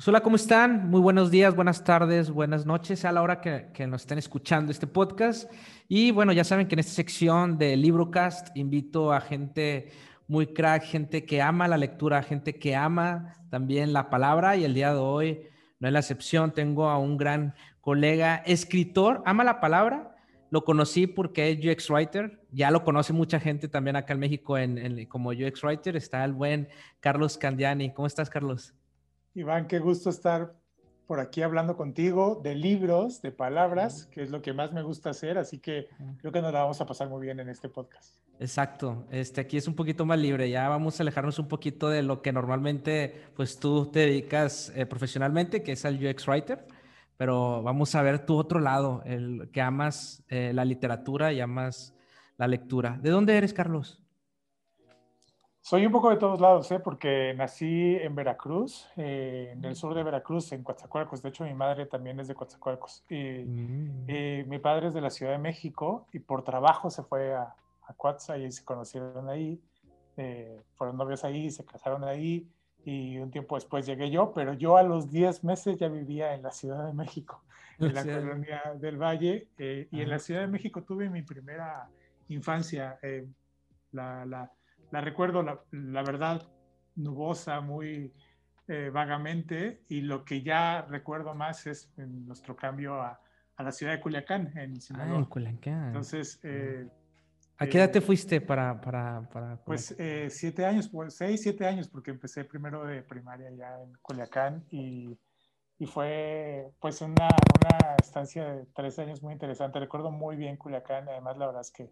Pues hola, ¿cómo están? Muy buenos días, buenas tardes, buenas noches a la hora que, nos estén escuchando este podcast. Y bueno, ya saben que en esta sección de Librocast invito a gente muy crack, gente que ama la lectura, gente que ama también la palabra. Y el día de hoy no es la excepción. Tengo a un gran colega, escritor, ama la palabra. Lo conocí porque es UX Writer. Ya lo conoce mucha gente también acá en México en, en, como UX Writer. Está el buen Carlos Candiani. ¿Cómo estás, Carlos? Iván, qué gusto estar por aquí hablando contigo de libros, de palabras, que es lo que más me gusta hacer, así que creo que nos la vamos a pasar muy bien en este podcast. Exacto, este aquí es un poquito más libre, ya vamos a alejarnos un poquito de lo que normalmente pues tú te dedicas eh, profesionalmente, que es al UX Writer, pero vamos a ver tu otro lado, el que amas eh, la literatura y amas la lectura. ¿De dónde eres, Carlos? Soy un poco de todos lados, ¿eh? porque nací en Veracruz, eh, en el sur de Veracruz, en Coatzacoalcos. De hecho, mi madre también es de Coatzacoalcos. Y, mm. y, mi padre es de la Ciudad de México y por trabajo se fue a, a Coatza y se conocieron ahí. Eh, fueron novios ahí, se casaron ahí y un tiempo después llegué yo, pero yo a los 10 meses ya vivía en la Ciudad de México, en la colonia del Valle. Eh, y en la Ciudad de México tuve mi primera infancia. Eh, la, la la recuerdo, la, la verdad, nubosa, muy eh, vagamente, y lo que ya recuerdo más es nuestro cambio a, a, la ciudad de Culiacán, en Sinaloa. Ah, en Culiacán. Entonces... Eh, ¿A qué edad te fuiste para...? para, para pues eh, siete años, pues, seis, siete años, porque empecé primero de primaria ya en Culiacán y, y fue pues una, una, estancia de tres años muy interesante. Recuerdo muy bien Culiacán, además la verdad es que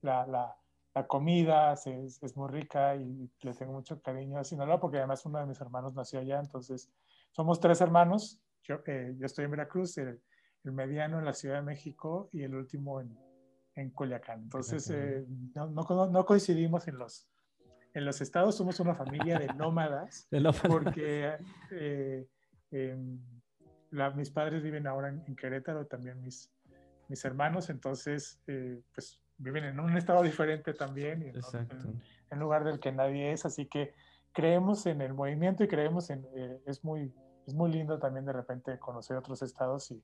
la, la la comida es, es, muy rica y le tengo mucho cariño a Sinaloa porque además uno de mis hermanos nació allá, entonces somos tres hermanos, yo, eh, yo estoy en Veracruz, el, el, mediano en la Ciudad de México y el último en, en Culiacán. Entonces eh, no, no, no, coincidimos en los, en los estados, somos una familia de nómadas, porque eh, em, la, mis padres viven ahora en, en, Querétaro, también mis, mis hermanos, entonces pues viven en un estado diferente también, y en, en, lugar del que nadie es, así que creemos en el movimiento y creemos en, eh, es, muy, es muy lindo también de repente conocer otros estados y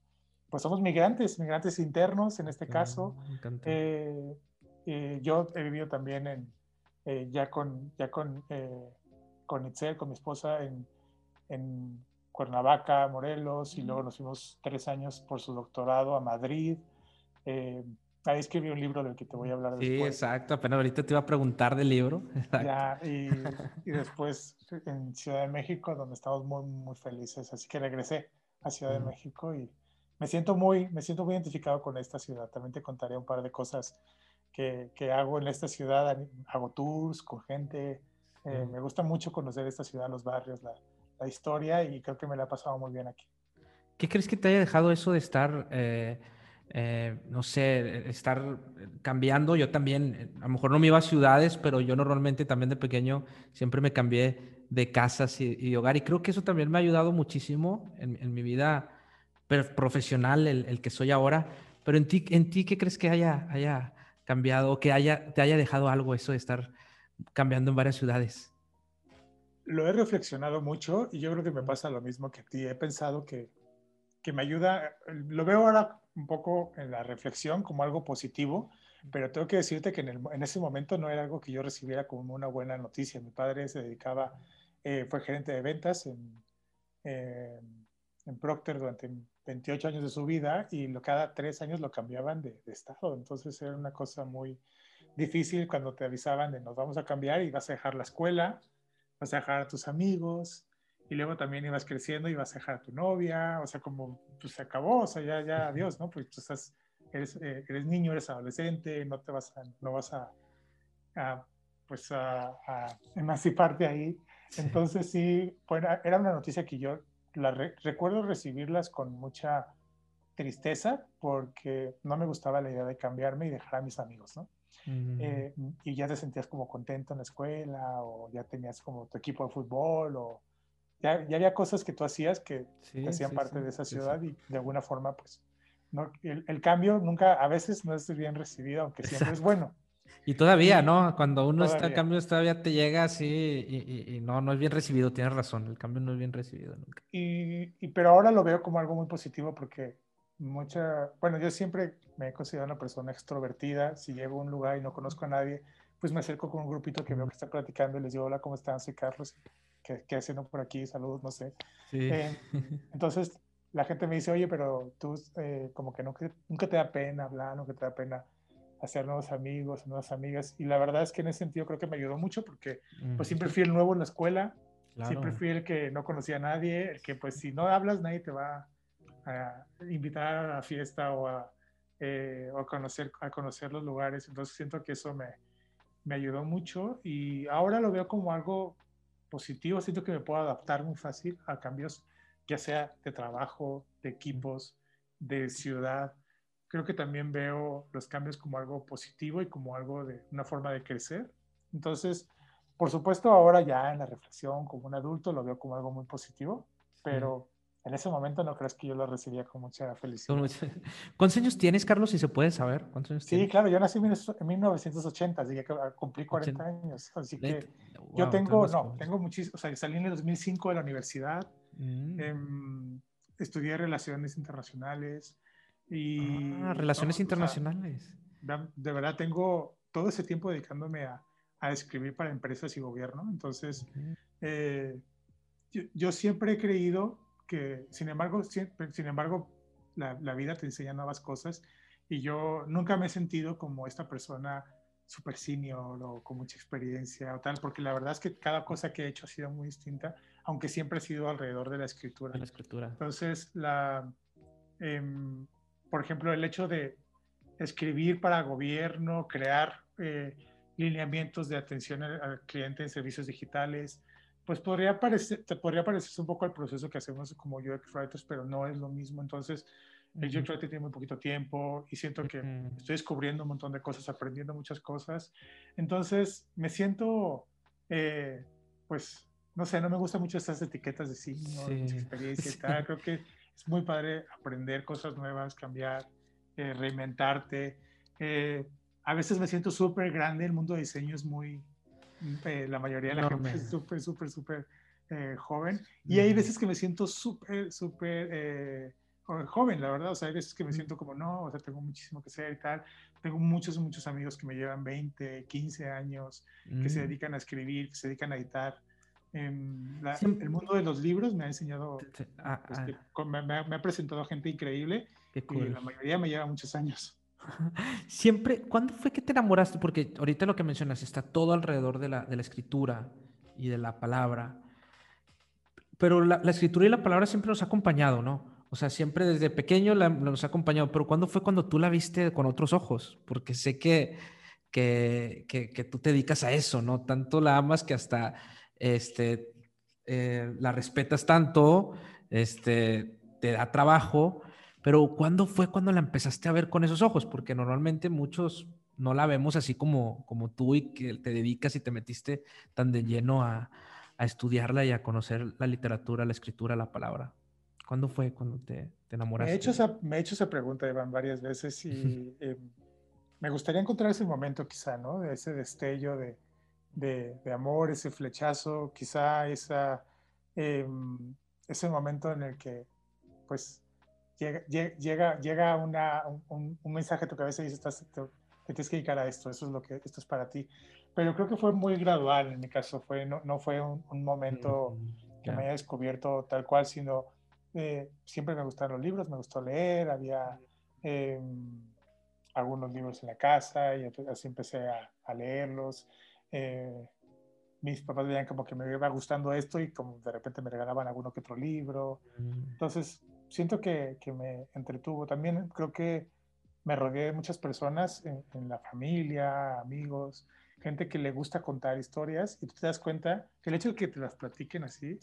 pues somos migrantes, migrantes internos en este caso. Eh, eh, yo he vivido también en, eh, ya con, ya con, con Itzel, con mi esposa, en, en Cuernavaca, Morelos, y luego nos fuimos tres años por su doctorado a Madrid. Ahí escribí un libro del que te voy a hablar después. Sí, exacto. Apenas ahorita te iba a preguntar del libro. Ya, y, y, después en Ciudad de México, donde estamos muy, muy felices. Así que regresé a Ciudad de México y me siento, muy, me siento muy identificado con esta ciudad. También te contaré un par de cosas que, que hago en esta ciudad. Hago tours con gente. Eh, me gusta mucho conocer esta ciudad, los barrios, la, la, historia y creo que me la ha pasado muy bien aquí. ¿Qué crees que te haya dejado eso de estar... Eh eh, no sé, estar cambiando. Yo también, a lo mejor no me iba a ciudades, pero yo normalmente también de pequeño siempre me cambié de casas y, y hogar. Y creo que eso también me ha ayudado muchísimo en, mi vida profesional, el, que soy ahora. Pero en ti, en ti ¿qué crees que haya, haya cambiado que haya, te haya dejado algo eso de estar cambiando en varias ciudades? Lo he reflexionado mucho y yo creo que me pasa lo mismo que a ti. He pensado que, que me ayuda, lo veo ahora un poco en la reflexión como algo positivo, pero tengo que decirte que en, el, en, ese momento no era algo que yo recibiera como una buena noticia. Mi padre se dedicaba, eh, fue gerente de ventas en, eh, en, Procter durante 28 años de su vida y lo, cada tres años lo cambiaban de, de, estado. Entonces era una cosa muy difícil cuando te avisaban de nos vamos a cambiar y vas a dejar la escuela, vas a dejar a tus amigos, y luego también ibas creciendo y ibas a dejar a tu novia, o sea, como pues se acabó, o sea, ya, ya, adiós, ¿no? Pues tú estás, eres, eh, eres niño, eres adolescente, no te vas a, no vas a, a pues a, a, emanciparte ahí. Entonces sí, bueno, era una noticia que yo la re recuerdo recibirlas con mucha tristeza porque no me gustaba la idea de cambiarme y dejar a mis amigos, ¿no? Eh, y ya te sentías como contento en la escuela o ya tenías como tu equipo de fútbol o ya, ya había cosas que tú hacías que sí, hacían sí, parte sí, de esa ciudad y de alguna forma, pues, no, el, el, cambio nunca, a veces no es bien recibido, aunque siempre es bueno. Y todavía, ¿no? Cuando uno está en cambio, todavía te llega así y, no, no es bien recibido, tienes razón, el cambio no es bien recibido nunca. Y, y, pero ahora lo veo como algo muy positivo porque mucha, bueno, yo siempre me he considerado una persona extrovertida, si llego a un lugar y no conozco a nadie, pues me acerco con un grupito que veo que está platicando y les digo, hola, ¿cómo están? Soy Carlos, ¿qué, qué hacen por aquí? Saludos, no sé. Sí. Eh, entonces, la gente me dice, oye, pero tú eh, como que nunca, nunca te da pena hablar, nunca te da pena hacer nuevos amigos, nuevas amigas. Y la verdad es que en ese sentido creo que me ayudó mucho porque pues siempre fui el nuevo en la escuela, siempre fui el que no conocía a nadie, el que pues si no hablas nadie te va a invitar a la fiesta o a, eh, o conocer, a conocer los lugares. Entonces siento que eso me, me ayudó mucho y ahora lo veo como algo positivo, siento que me puedo adaptar muy fácil a cambios, ya sea de trabajo, de equipos, de ciudad creo que también veo los cambios como algo positivo y como algo de una forma de crecer. Entonces, por supuesto, ahora ya en la reflexión como un adulto lo veo como algo muy positivo, pero en ese momento no crees que yo lo recibía con mucha felicidad. ¿Cuántos años tienes, Carlos, si se puede saber? ¿Cuántos años sí, claro, yo nací en 1980, así que cumplí 40 años. Así que yo tengo, no, tengo muchísimo, o sea, salí en el 2005 de la universidad, mm. em, estudié relaciones internacionales, y, ah, relaciones internacionales. de verdad tengo todo ese tiempo dedicándome a, a escribir para empresas y gobierno. Entonces, eh, yo, siempre he creído que, sin embargo, sin embargo la, la, vida te enseña nuevas cosas y yo nunca me he sentido como esta persona super senior o con mucha experiencia o tal, porque la verdad es que cada cosa que he hecho ha sido muy distinta, aunque siempre ha sido alrededor de la escritura. la escritura. Entonces, la, eh, por ejemplo, el hecho de escribir para gobierno, crear eh, lineamientos de atención al, cliente en servicios digitales, pues podría parecer, te podría parecerse un poco al proceso que hacemos como UX Writers, pero no es lo mismo. Entonces, el UX Writer tiene muy poquito tiempo y siento que estoy descubriendo un montón de cosas, aprendiendo muchas cosas. Entonces, me siento, eh, pues, no sé, no me gustan mucho estas etiquetas de sí, de experiencia y tal. Creo que es muy padre aprender cosas nuevas, cambiar, eh, reinventarte. Eh, a veces me siento súper grande, el mundo de diseño es muy, la mayoría de la gente es súper, súper, súper joven. Y hay veces que me siento súper, súper joven, la verdad. O sea, hay veces que me siento como, no, o sea, tengo muchísimo que hacer y tal. Tengo muchos, muchos amigos que me llevan 20, 15 años, que se mm. dedican a escribir, que se dedican a editar. El mundo de los libros me ha enseñado, ah, pues, ah. me, ha presentado gente increíble y la mayoría me lleva muchos años. Siempre, ¿cuándo fue que te enamoraste? Porque ahorita lo que mencionas está todo alrededor de la, de la escritura y de la palabra. Pero la, escritura y la palabra siempre nos ha acompañado, ¿no? O sea, siempre desde pequeño nos ha acompañado. Pero ¿cuándo fue cuando tú la viste con otros ojos? Porque sé que, que, que, que tú te dedicas a eso, ¿no? Tanto la amas que hasta este, eh, la respetas tanto, este, te da trabajo, pero ¿cuándo fue cuando la empezaste a ver con esos ojos? Porque normalmente muchos no la vemos así como, como tú y que te dedicas y te metiste tan de lleno a, a estudiarla y a conocer la literatura, la escritura, la palabra. ¿Cuándo fue cuando te, te enamoraste? Me he, hecho esa, me he hecho esa pregunta, Iván, varias veces y eh, me gustaría encontrar ese momento quizá, ¿no? De ese destello de, de, amor, ese flechazo, quizá esa, em, ese momento en el que pues llega, llega, llega una, un, mensaje a tu cabeza y dices, estás, te, tienes que dedicar a esto, eso es lo que, esto es para ti. Pero creo que fue muy gradual en mi caso, fue, no, no fue un, momento que me haya descubierto tal cual, sino eh, siempre me gustaron los libros, me gustó leer, había em, algunos libros en la casa y así empecé a, a leerlos. Eh, mis papás veían como que me iba gustando esto y como de repente me regalaban alguno que otro libro. Mm. Entonces, siento que, que, me entretuvo. También creo que me rodeé de muchas personas en, la familia, amigos, gente que le gusta contar historias y tú te das cuenta que el hecho de que te las platiquen así,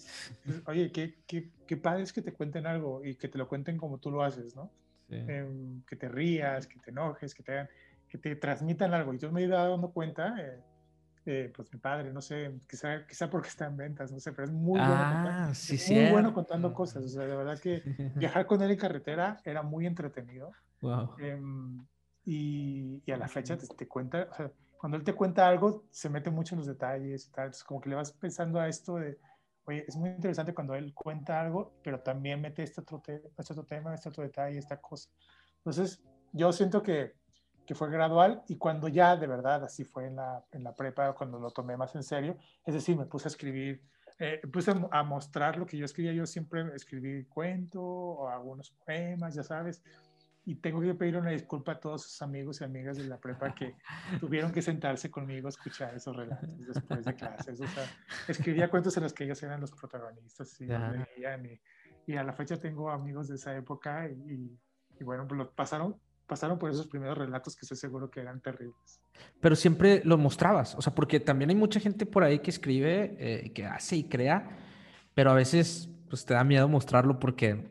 oye, qué, qué, qué, padre es que te cuenten algo y que te lo cuenten como tú lo haces, ¿no? Em, que te rías, que te enojes, que te, que te transmitan algo. Y yo me he ido dando cuenta, eh, eh, pues mi padre, no sé, quizá, quizá porque está en ventas, no sé, pero es muy, bueno, ah, sí, muy bueno contando cosas. O sea, de verdad que viajar con él en carretera era muy entretenido. Wow. Em, y, y, a la fecha te, te cuenta, o sea, cuando él te cuenta algo, se mete mucho en los detalles y tal. Entonces, como que le vas pensando a esto de, oye, es muy interesante cuando él cuenta algo, pero también mete este otro, este otro tema, este otro detalle, esta cosa. Entonces, yo siento que, que, fue gradual y cuando ya de verdad así fue en la, en la prepa, cuando lo tomé más en serio, es decir, me puse a escribir, eh, puse a mostrar lo que yo escribía, yo siempre escribí cuento o algunos poemas, ya sabes, y tengo que pedir una disculpa a todos sus amigos y amigas de la prepa que tuvieron que sentarse conmigo a escuchar esos relatos después de clases. O sea, escribía cuentos en los que ellos eran los protagonistas y, leían y, y, a la fecha tengo amigos de esa época y, y bueno, pues lo pasaron, pasaron por esos primeros relatos que estoy seguro que eran terribles. Pero siempre lo mostrabas, o sea, porque también hay mucha gente por ahí que escribe, eh, que hace y crea, pero a veces pues te da miedo mostrarlo porque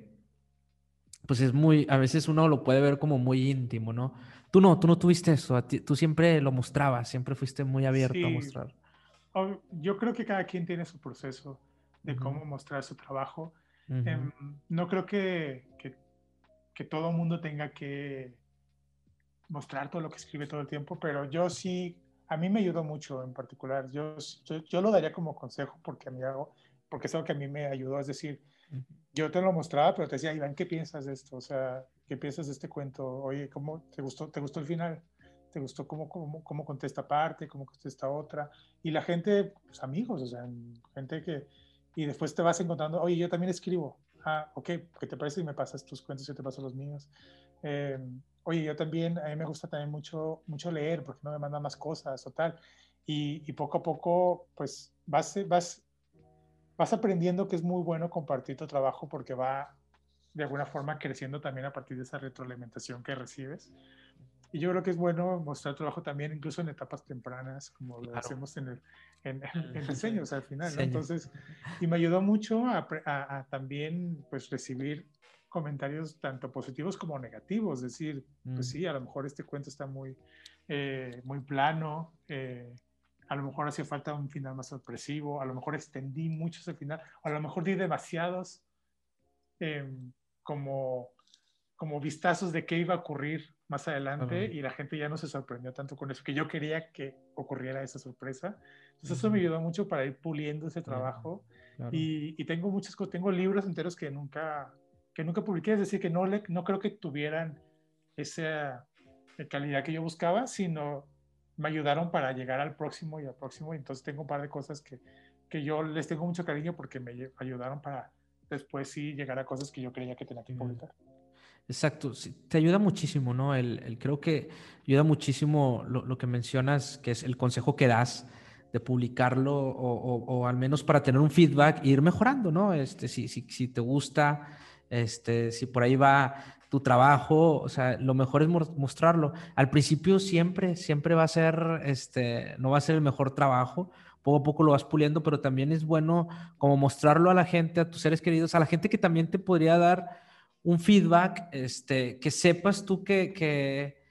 pues es muy, a veces uno lo puede ver como muy íntimo, ¿no? Tú no, tú no tuviste eso, tú siempre lo mostrabas, siempre fuiste muy abierto a mostrar. Yo creo que cada quien tiene su proceso de cómo mostrar su trabajo. Em, no creo que, que, que todo mundo tenga que mostrar todo lo que escribe todo el tiempo, pero yo sí, a mí me ayudó mucho en particular. Yo, yo, yo lo daría como consejo porque a mí hago, porque es algo que a mí me ayudó, es decir, yo te lo mostraba, pero te decía, Iván, ¿qué piensas de esto? O sea, ¿qué piensas de este cuento? Oye, ¿cómo te gustó, te gustó el final? ¿Te gustó cómo, cómo, cómo contesta parte, cómo contesta otra? Y la gente, pues amigos, o sea, gente que... Y después te vas encontrando, oye, yo también escribo. Ah, ok, ¿qué te parece si me pasas tus cuentos y te paso los míos? Em, oye, yo también, a mí me gusta también mucho, mucho leer, porque no me mandan más cosas o tal. Y, y poco a poco, pues vas, vas vas aprendiendo que es muy bueno compartir tu trabajo porque va de alguna forma creciendo también a partir de esa retroalimentación que recibes. Y yo creo que es bueno mostrar trabajo también, incluso en etapas tempranas, como lo hacemos en el en, en diseños al final. Entonces, y me ayudó mucho a, a, también pues recibir comentarios tanto positivos como negativos, es decir, pues mm. sí, a lo mejor este cuento está muy, eh, muy plano, eh, a lo mejor hacía falta un final más sorpresivo, a lo mejor extendí mucho ese final, a lo mejor di demasiados em, como, como vistazos de qué iba a ocurrir más adelante y la gente ya no se sorprendió tanto con eso, que yo quería que ocurriera esa sorpresa. Entonces eso me ayudó mucho para ir puliendo ese trabajo y, y, tengo muchos, tengo libros enteros que nunca, que nunca publiqué, es decir, que no, le, no creo que tuvieran esa calidad que yo buscaba, sino me ayudaron para llegar al próximo y al próximo. Y entonces tengo un par de cosas que, que yo les tengo mucho cariño porque me ayudaron para después sí llegar a cosas que yo creía que tenía que publicar. Exacto, te ayuda muchísimo, ¿no? El, el creo que ayuda muchísimo lo, lo, que mencionas, que es el consejo que das de publicarlo o, o, al menos para tener un feedback e ir mejorando, ¿no? Este, si, si, si te gusta, este, si por ahí va tu trabajo, o sea, lo mejor es mostrarlo. Al principio siempre, siempre va a ser, este, no va a ser el mejor trabajo, poco a poco lo vas puliendo, pero también es bueno como mostrarlo a la gente, a tus seres queridos, a la gente que también te podría dar un feedback, este, que sepas tú que, que,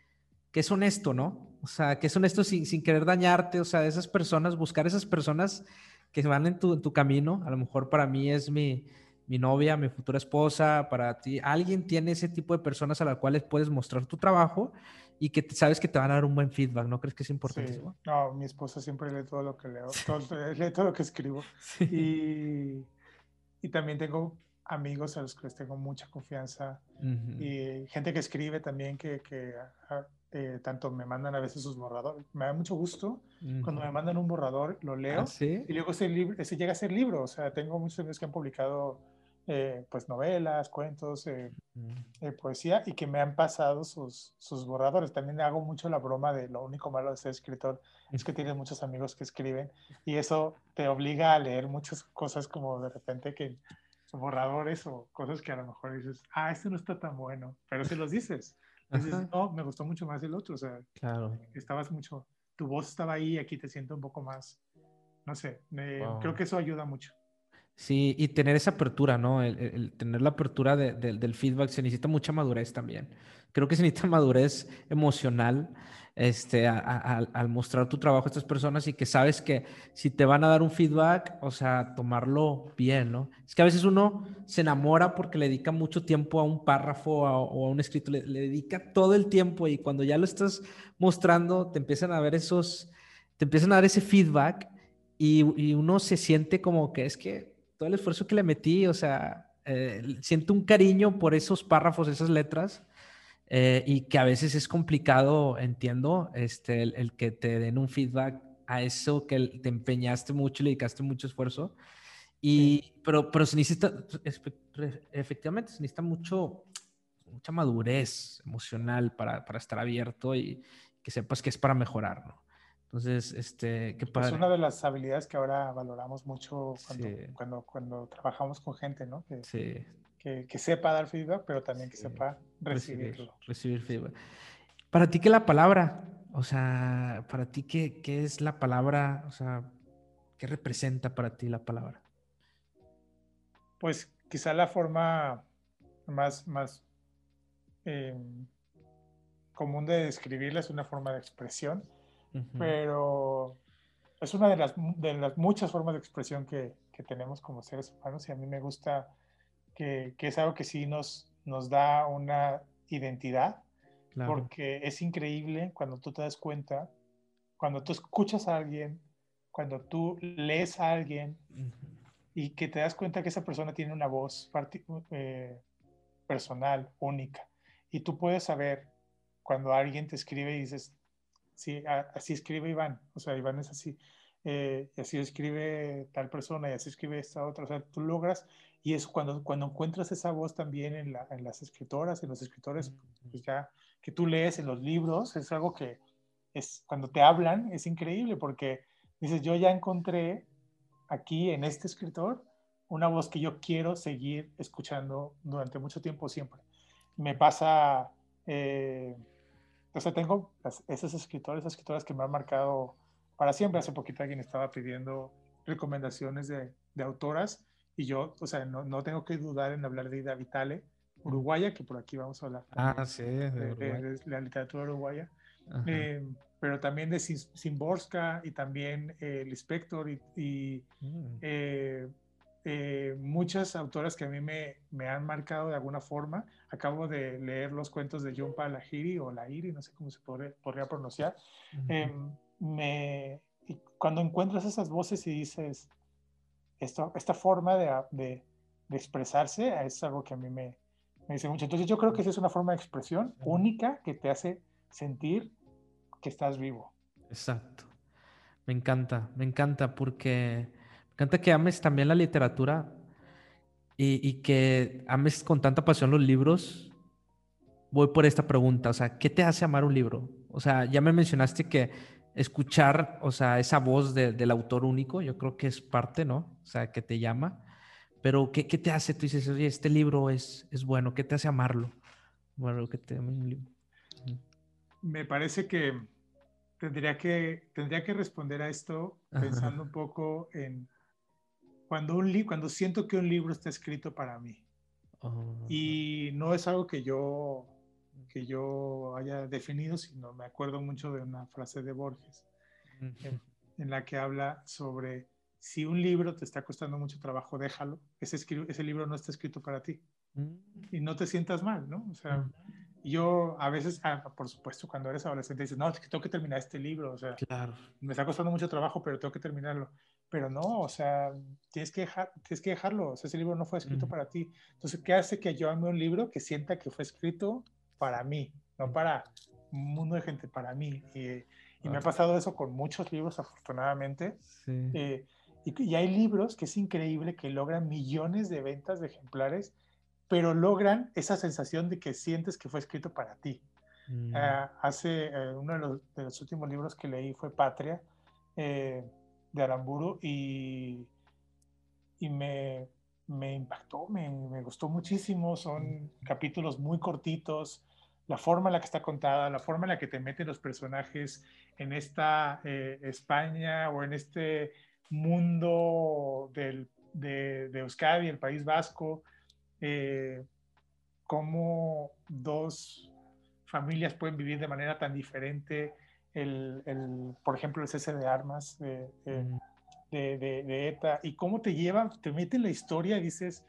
que es honesto, ¿no? O sea, que es honesto sin, sin querer dañarte, o sea, esas personas, buscar esas personas que van en tu, en tu camino, a lo mejor para mí es mi, mi novia, mi futura esposa, para ti, alguien tiene ese tipo de personas a las cuales puedes mostrar tu trabajo y que sabes que te van a dar un buen feedback, ¿no crees que es importante? No, mi esposa siempre lee todo lo que leo, lee todo lo que escribo. Y, y, también tengo amigos a los que les tengo mucha confianza y gente que escribe también que, que ah, eh, tanto me mandan a veces sus borradores. Me da mucho gusto cuando me mandan un borrador, lo leo ¿Ah, y luego ese, libro, ese llega a ser libro. O sea, tengo muchos amigos que han publicado eh, pues novelas, cuentos, eh, eh, poesía y que me han pasado sus, sus borradores. También hago mucho la broma de lo único malo de ser escritor es que tienes muchos amigos que escriben y eso te obliga a leer muchas cosas como de repente que borradores o cosas que a lo mejor dices, ah, este no está tan bueno, pero si los dices. Dices, no, me gustó mucho más el otro, o sea, claro. estabas mucho, tu voz estaba ahí, aquí te siento un poco más, no sé, creo que eso ayuda mucho. Sí, y tener esa apertura, ¿no? El, tener la apertura del feedback se necesita mucha madurez también. Creo que se necesita madurez emocional este, al mostrar tu trabajo a estas personas y que sabes que si te van a dar un feedback, o sea, tomarlo bien, ¿no? Es que a veces uno se enamora porque le dedica mucho tiempo a un párrafo o a, un escrito, le, dedica todo el tiempo y cuando ya lo estás mostrando, te empiezan a ver esos, te empiezan a dar ese feedback y, y uno se siente como que es que todo el esfuerzo que le metí, o sea, eh, siento un cariño por esos párrafos, esas letras eh, y que a veces es complicado, entiendo, este, el, que te den un feedback a eso que te empeñaste mucho, le dedicaste mucho esfuerzo. Y, pero, pero se necesita, efectivamente, se necesita mucho, mucha madurez emocional para, para estar abierto y que sepas que es para mejorar, ¿no? Entonces, este, qué padre. Es una de las habilidades que ahora valoramos mucho cuando, cuando, cuando, trabajamos con gente, ¿no? Que, sí que, sepa dar feedback, pero también que sepa recibirlo. Recibir, feedback. Para ti, ¿qué es la palabra? O sea, para ti, ¿qué, ¿qué, es la palabra? O sea, ¿qué representa para ti la palabra? Pues quizá la forma más, más em, común de describirla es una forma de expresión, pero es una de las, de las muchas formas de expresión que, que tenemos como seres humanos y a mí me gusta que, es algo que sí nos, nos da una identidad, porque es increíble cuando tú te das cuenta, cuando tú escuchas a alguien, cuando tú lees a alguien y que te das cuenta que esa persona tiene una voz eh, personal, única. Y tú puedes saber cuando alguien te escribe y dices, sí, así escribe Iván, o sea, Iván es así, eh, y así escribe tal persona y así escribe esta otra, o sea, tú logras y es cuando, cuando encuentras esa voz también en, la, en, las escritoras, en los escritores, pues ya que tú lees en los libros, es algo que es, cuando te hablan es increíble porque dices, yo ya encontré aquí en este escritor una voz que yo quiero seguir escuchando durante mucho tiempo siempre. Me pasa, eh, sea, tengo esos escritores, esas escritoras que me han marcado para siempre. Hace poquito alguien estaba pidiendo recomendaciones de, de autoras y yo, o sea, no, no, tengo que dudar en hablar de Ida Vitale, uruguaya, que por aquí vamos a hablar. Ah, sí, de, la literatura uruguaya. Eh, pero también de Simborska y también eh, el Spector y, mm. eh, muchas autoras que a mí me, me, han marcado de alguna forma. Acabo de leer los cuentos de Jhumpa Lahiri o Lahiri, no sé cómo se podría, podría pronunciar. Em, me, cuando encuentras esas voces y dices, esta forma de, de, expresarse es algo que a mí me, me, dice mucho. Entonces yo creo que esa es una forma de expresión única que te hace sentir que estás vivo. Exacto. Me encanta, me encanta porque encanta que ames también la literatura y, y que ames con tanta pasión los libros. Voy por esta pregunta, o sea, ¿qué te hace amar un libro? O sea, ya me mencionaste que escuchar, o sea, esa voz del autor único, yo creo que es parte, ¿no? O sea, que te llama. Pero, ¿qué, qué te hace? Tú dices, oye, este libro es, es bueno, ¿qué te hace amarlo? Bueno, que te un libro. Me parece que tendría que, tendría que responder a esto pensando un poco en cuando, un cuando siento que un libro está escrito para mí. Oh, y no es algo que yo que yo haya definido, sino me acuerdo mucho de una frase de Borges, en, la que habla sobre si un libro te está costando mucho trabajo, déjalo, ese, ese libro no está escrito para ti. Mm. Y no te sientas mal, ¿no? O sea, yo a veces, ah, por supuesto, cuando eres adolescente dices, no, es que tengo que terminar este libro, o sea, claro. me está costando mucho trabajo, pero tengo que terminarlo. Pero no, o sea, tienes que, dejar, tienes que dejarlo, o sea, ese libro no fue escrito para ti. Entonces, ¿qué hace que yo ame un libro que sienta que fue escrito para mí, no para un mundo de gente, para mí. Y, me ha pasado eso con muchos libros, afortunadamente. Eh, y, hay libros que es increíble que logran millones de ventas de ejemplares, pero logran esa sensación de que sientes que fue escrito para ti. Mm. Ah, hace eh, uno de los, últimos libros que leí fue Patria eh, de Aramburu y, y me, me impactó, me, me, gustó muchísimo. Son capítulos muy cortitos, la forma en la que está contada, la forma en la que te meten los personajes en esta eh, España o en este mundo del, de, de Euskadi, el País Vasco, eh, cómo dos familias pueden vivir de manera tan diferente, el, el por ejemplo, el cese de armas de, de, de, ETA, y cómo te lleva, te mete en la historia y dices,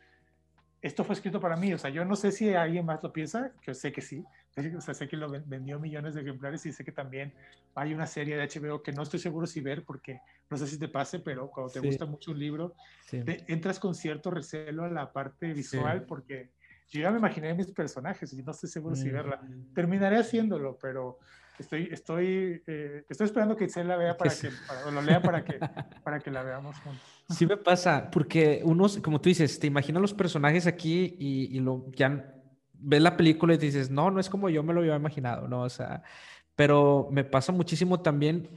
esto fue escrito para mí, o sea, yo no sé si alguien más lo piensa, que sé que sí, o sea, sé que lo vendió millones de ejemplares y sé que también hay una serie de HBO que no estoy seguro si ver porque no sé si te pase, pero cuando te gusta mucho un libro, entras con cierto recelo a la parte visual porque yo ya me imaginé mis personajes y no estoy seguro si verla. Terminaré haciéndolo, pero estoy, estoy, eh, estoy esperando que Itzel la vea para que, lo lea para que, para que la veamos juntos. Sí me pasa, porque unos, como tú dices, te imaginas los personajes aquí y, y lo ya ves la película y dices, no, no es como yo me lo había imaginado, ¿no? O sea, pero me pasa muchísimo también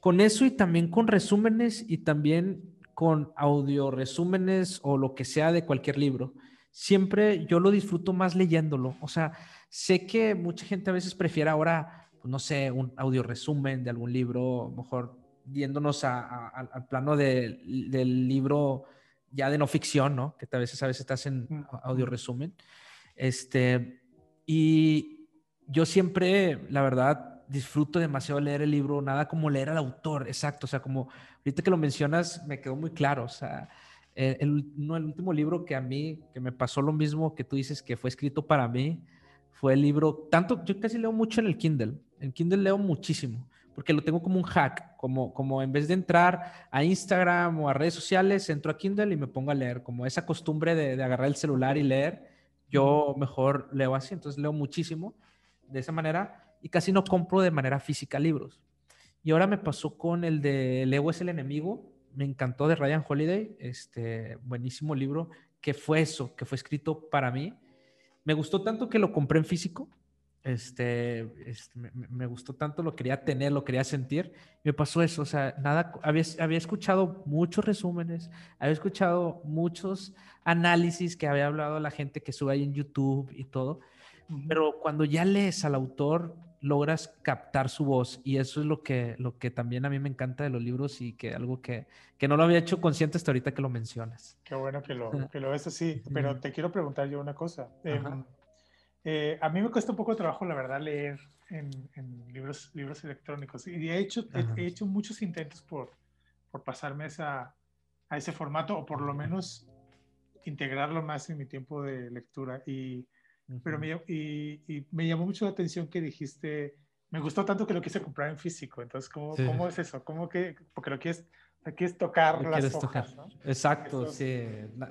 con eso y también con resúmenes y también con audio resúmenes o lo que sea de cualquier libro siempre yo lo disfruto más leyéndolo. O sea, sé que mucha gente a veces prefiere ahora, no sé, un audio resumen de algún libro, mejor yéndonos al plano del libro ya de no ficción, ¿no? Que a veces a veces estás en audio resumen. Este, y yo siempre, la verdad, disfruto demasiado leer el libro, nada como leer al autor, exacto. O sea, como ahorita que lo mencionas, me quedó muy claro. O sea, eh, el, no, el último libro que a mí, que me pasó lo mismo que tú dices que fue escrito para mí, fue el libro, tanto, yo casi leo mucho en el Kindle, en Kindle leo muchísimo, porque lo tengo como un hack, como, como en vez de entrar a Instagram o a redes sociales, entro a Kindle y me pongo a leer, como esa costumbre de, de agarrar el celular y leer, yo mejor leo así, entonces leo muchísimo de esa manera y casi no compro de manera física libros. Y ahora me pasó con el de El ego es el enemigo, me encantó de Ryan Holiday, este buenísimo libro, que fue eso, que fue escrito para mí. Me gustó tanto que lo compré en físico. Este, este me, gustó tanto, lo quería tener, lo quería sentir. me pasó eso, o sea, nada, había, había escuchado muchos resúmenes, había escuchado muchos análisis que había hablado la gente que sube ahí en YouTube y todo, pero cuando ya lees al autor, logras captar su voz y eso es lo que, lo que también a mí me encanta de los libros y que algo que, que no lo había hecho consciente hasta ahorita que lo mencionas. Qué bueno que lo, que lo ves así, pero te quiero preguntar yo una cosa. Em, eh, a mí me cuesta un poco de trabajo, la verdad, leer en, en libros, libros electrónicos. Y de hecho he, hecho muchos intentos por, por pasarme a, esa, a ese formato o por lo menos integrarlo más en mi tiempo de lectura. Y pero me, y, y, me llamó mucho la atención que dijiste, me gustó tanto que lo quise comprar en físico. Entonces, ¿cómo, ¿cómo es eso? ¿Cómo que, porque lo quieres, quieres tocar las hojas, ¿no? Exacto, sí.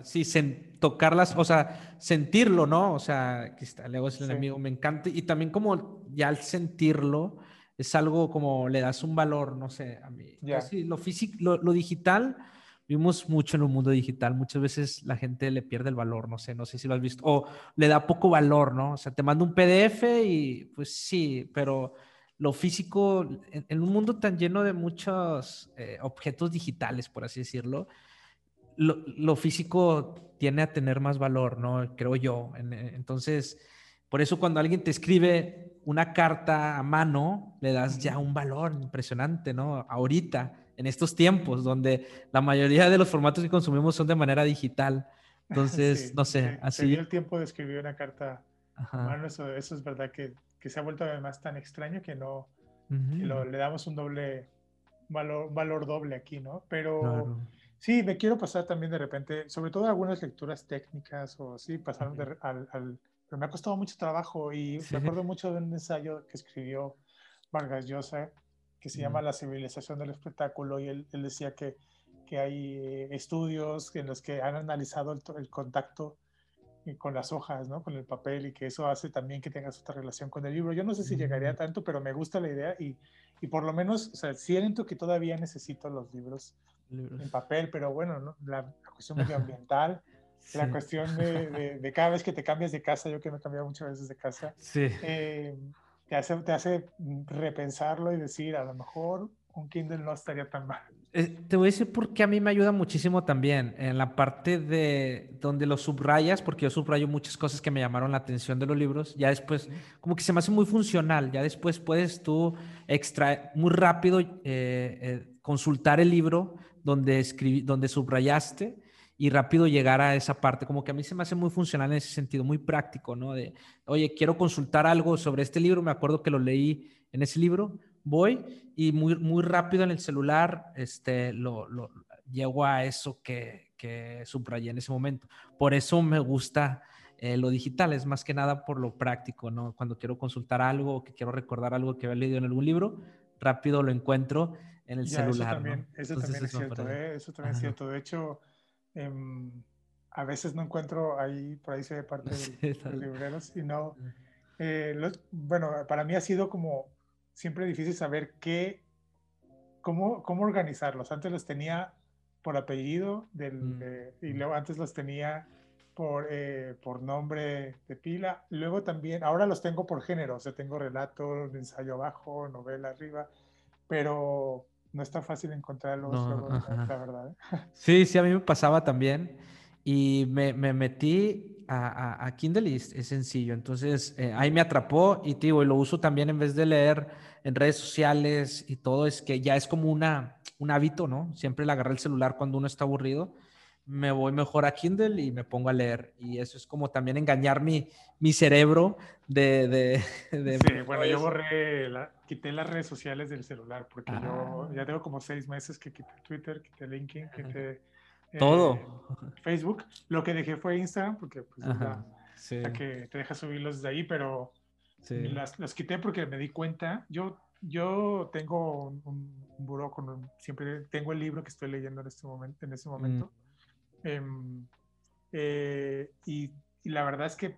Sí, tocarlas, o sea, sentirlo, ¿no? O sea, aquí está, luego es el enemigo, me encanta. Y también como ya al sentirlo, es algo como le das un valor, no sé, a mí. Ya. Sí, lo físico, lo, lo digital Vimos mucho en un mundo digital, muchas veces la gente le pierde el valor, no sé, no sé si lo has visto, o le da poco valor, ¿no? O sea, te manda un PDF y pues sí, pero lo físico, en, un mundo tan lleno de muchos eh, objetos digitales, por así decirlo, lo, físico tiene a tener más valor, ¿no? Creo yo. entonces, por eso cuando alguien te escribe una carta a mano, le das ya un valor impresionante, ¿no? Ahorita en estos tiempos donde la mayoría de los formatos que consumimos son de manera digital. Entonces, no sé, así. Se dio el tiempo de escribir una carta. Bueno, eso, eso, es verdad que, que, se ha vuelto además tan extraño que no le damos un doble valor, valor doble aquí, ¿no? Pero sí, me quiero pasar también de repente, sobre todo algunas lecturas técnicas o sí, pasaron al, al, Pero me ha costado mucho trabajo y me acuerdo mucho de un ensayo que escribió Vargas Llosa que se llama La civilización del espectáculo y él, él decía que, que, hay eh, estudios en los que han analizado el, el, contacto con las hojas, ¿no? con el papel y que eso hace también que tengas otra relación con el libro. Yo no sé si llegaría a tanto, pero me gusta la idea y, y por lo menos, o sea, siento que todavía necesito los libros, en papel, pero bueno, ¿no? la, cuestión medioambiental. La cuestión de, de, cada vez que te cambias de casa, yo que me he cambiado muchas veces de casa, sí. Eh, te hace, te hace repensarlo y decir, a lo mejor un Kindle no estaría tan mal. Eh, te voy a decir por qué a mí me ayuda muchísimo también en la parte de donde lo subrayas, porque yo subrayo muchas cosas que me llamaron la atención de los libros. Ya después, como que se me hace muy funcional. Ya después puedes tú extraer muy rápido, eh, eh, consultar el libro donde, escribí, donde subrayaste y rápido llegar a esa parte. Como que a mí se me hace muy funcional en ese sentido, muy práctico, ¿no? De, oye, quiero consultar algo sobre este libro, me acuerdo que lo leí en ese libro, voy y muy, muy rápido en el celular este, lo, lo llego a eso que, que subrayé en ese momento. Por eso me gusta eh, lo digital, es más que nada por lo práctico, ¿no? Cuando quiero consultar algo o que quiero recordar algo que había leído en algún libro, rápido lo encuentro en el celular. Eso también, es cierto, ¿eh? eso también es cierto. De hecho, em, a veces no encuentro ahí, por ahí se ve parte de los libreros y no. Eh, bueno, para mí ha sido como siempre difícil saber qué, cómo, cómo organizarlos. Antes los tenía por apellido del, mm. y luego antes los tenía por, eh, por nombre de pila. Luego también, ahora los tengo por género, o sea, tengo relato, ensayo abajo, novela arriba, pero no está fácil encontrarlos, la verdad. ¿eh? Sí, sí, a mí me pasaba también. Y me, me metí a, a, Kindle y es, sencillo. Entonces, eh, ahí me atrapó y, digo, y lo uso también en vez de leer en redes sociales y todo, es que ya es como una, un hábito, ¿no? Siempre le agarré el celular cuando uno está aburrido me voy mejor a Kindle y me pongo a leer. Y eso es como también engañar mi, mi cerebro de... de, sí, bueno, yo borré, la, quité las redes sociales del celular porque yo ah. ya tengo como seis meses que quité Twitter, quité LinkedIn, quité... Eh, Todo. Facebook. Lo que dejé fue Instagram porque pues, la, que te deja subirlos de ahí, pero las, las, quité porque me di cuenta. Yo, yo tengo un, un, buró con siempre tengo el libro que estoy leyendo en este momento. En ese momento. Mm. Em, eh, y, la verdad es que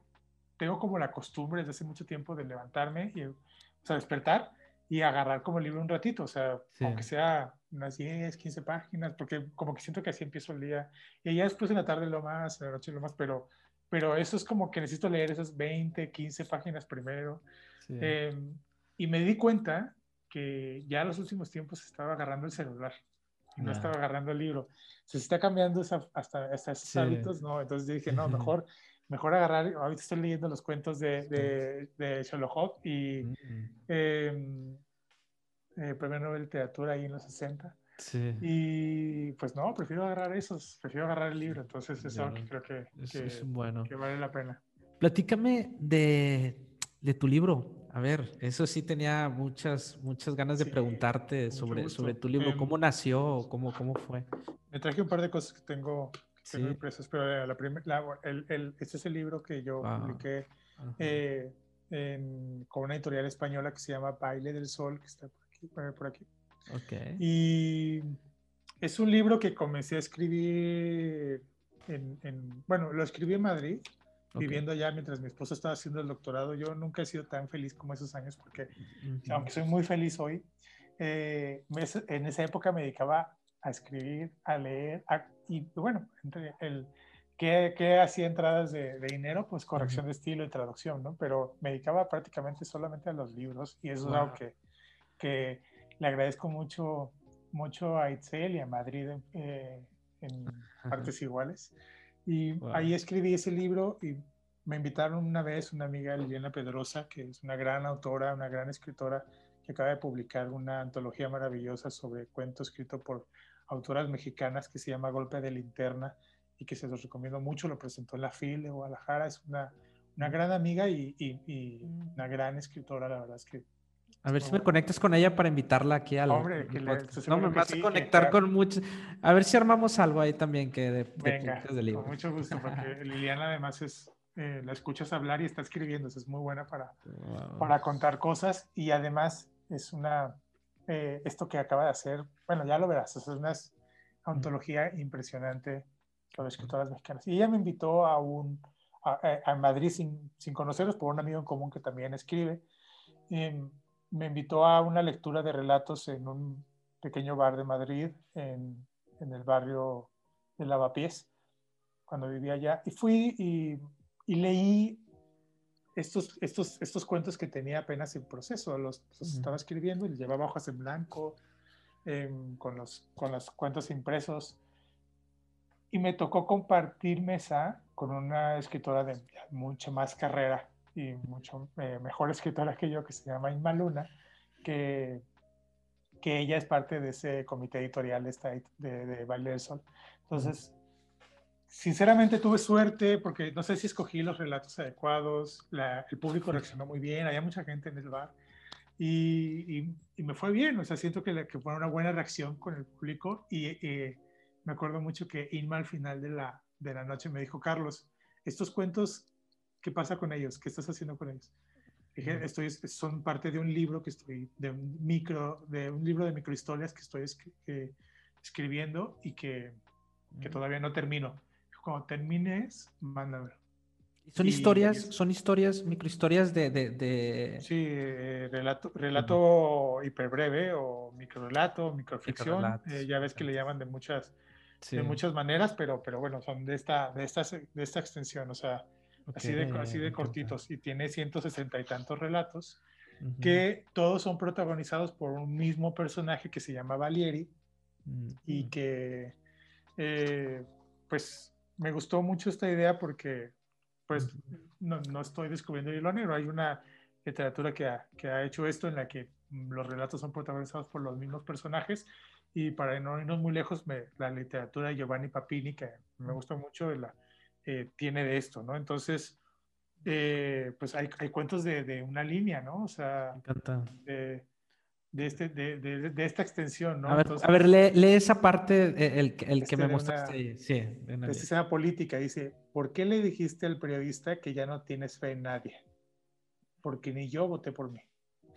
tengo como la costumbre desde hace mucho tiempo de levantarme y, o sea, despertar y agarrar como el libro un ratito, o sea, aunque sea unas 10, 15 páginas, porque como que siento que así empiezo el día. Y ya después en la tarde lo más, en la noche lo más, pero, pero eso es como que necesito leer esas 20, 15 páginas primero. Em, y me di cuenta que ya en los últimos tiempos estaba agarrando el celular y no estaba agarrando el libro. Se está cambiando hasta, hasta esos hábitos, ¿no? Entonces dije, no, mejor, mejor agarrar, ahorita estoy leyendo los cuentos de, de, de Sherlock Holmes y mm. eh, eh, premio Nobel de Literatura ahí en los 60. Sí. Y pues no, prefiero agarrar esos, prefiero agarrar el libro, entonces es algo que creo que, que, bueno. que vale la pena. Platícame de, de tu libro, a ver, eso sí tenía muchas, muchas ganas de preguntarte sobre, sobre tu libro. Em, ¿Cómo nació? ¿Cómo, ¿Cómo fue? Me traje un par de cosas que tengo, impresas, pero la, la el, el, este es el libro que yo ah, publiqué eh, con una editorial española que se llama Baile del Sol, que está por Por aquí. Okay. Y es un libro que comencé a escribir en, en, bueno, lo escribí en Madrid viviendo allá mientras mi esposa estaba haciendo el doctorado. Yo nunca he sido tan feliz como esos años porque, aunque soy muy feliz hoy, eh, en esa época me dedicaba a escribir, a leer, y bueno, entre el, ¿qué, qué hacía entradas de, dinero? Pues corrección de estilo y traducción, ¿no? Pero me dedicaba prácticamente solamente a los libros y eso es algo que, que le agradezco mucho, mucho a Itzel y a Madrid eh, en partes iguales. Y ahí escribí ese libro y me invitaron una vez una amiga, Liliana Pedrosa, que es una gran autora, una gran escritora, que acaba de publicar una antología maravillosa sobre cuentos escrito por autoras mexicanas que se llama Golpe de Linterna y que se los recomiendo mucho. Lo presentó en la FIL de Guadalajara. Es una, una gran amiga y, y, y, una gran escritora. La verdad es que a ver si me conectas con ella para invitarla aquí al. Hombre, que le, no, me vas a conectar con muchos. A ver si armamos algo ahí también que de, Venga, de libro. Con mucho gusto, porque Liliana además es. Eh, la escuchas hablar y está escribiendo, es muy buena para, para contar cosas y además es una. Eh, esto que acaba de hacer, bueno, ya lo verás, es una ontología impresionante sobre escritoras mexicanas. Y ella me invitó a un. a, a Madrid sin, sin conocerlos por un amigo en común que también escribe. Em, me invitó a una lectura de relatos en un pequeño bar de Madrid, en, en el barrio de Lavapiés, cuando vivía allá. Y fui y, y, leí estos, estos, estos cuentos que tenía apenas en proceso. Los, estaba escribiendo y llevaba hojas en blanco, em, con, los, con los cuentos impresos. Y me tocó compartir mesa con una escritora de mucha más carrera y mucho eh, mejor escritora que yo, que se llama Inma Luna, que, que ella es parte de ese comité editorial de, de, de Baile del Sol. Entonces, sinceramente tuve suerte porque no sé si escogí los relatos adecuados, el público reaccionó muy bien, había mucha gente en el bar y, y, me fue bien, o sea, siento que, que, fue una buena reacción con el público y me acuerdo mucho que Inma al final de la, de la noche me dijo, Carlos, estos cuentos, ¿qué pasa con ellos? ¿Qué estás haciendo con ellos? Dije, estoy, son parte de un libro que estoy, de un micro, de un libro de microhistorias que estoy eh, escribiendo y que, que todavía no termino cuando termines, mándamelo. Son historias, son historias, microhistorias de... de, de... Sí, eh, relato, relato hiperbreve o microrelato, microficción. Eh, ya ves que le llaman de muchas, de muchas maneras, pero, pero bueno, son de esta, de esta, de esta extensión, o sea, así, de, así de cortitos. Y tiene 160 y tantos relatos que todos son protagonizados por un mismo personaje que se llama Valieri y que, eh, pues, me gustó mucho esta idea porque, pues, no, no estoy descubriendo el hilo negro. Hay una literatura que ha, que ha, hecho esto en la que los relatos son protagonizados por los mismos personajes. Y para no irnos muy lejos, me, la literatura de Giovanni Papini, que me gusta mucho, la, eh, tiene de esto, ¿no? Entonces, eh, pues hay, hay cuentos de, de, una línea, ¿no? O sea, me encanta. De, de, este, de, de, esta extensión, ¿no? A ver, a ver lee, lee, esa parte, eh, el, el que me mostraste. sí, de esta escena política, dice, ¿por qué le dijiste al periodista que ya no tienes fe en nadie? Porque ni yo voté por mí.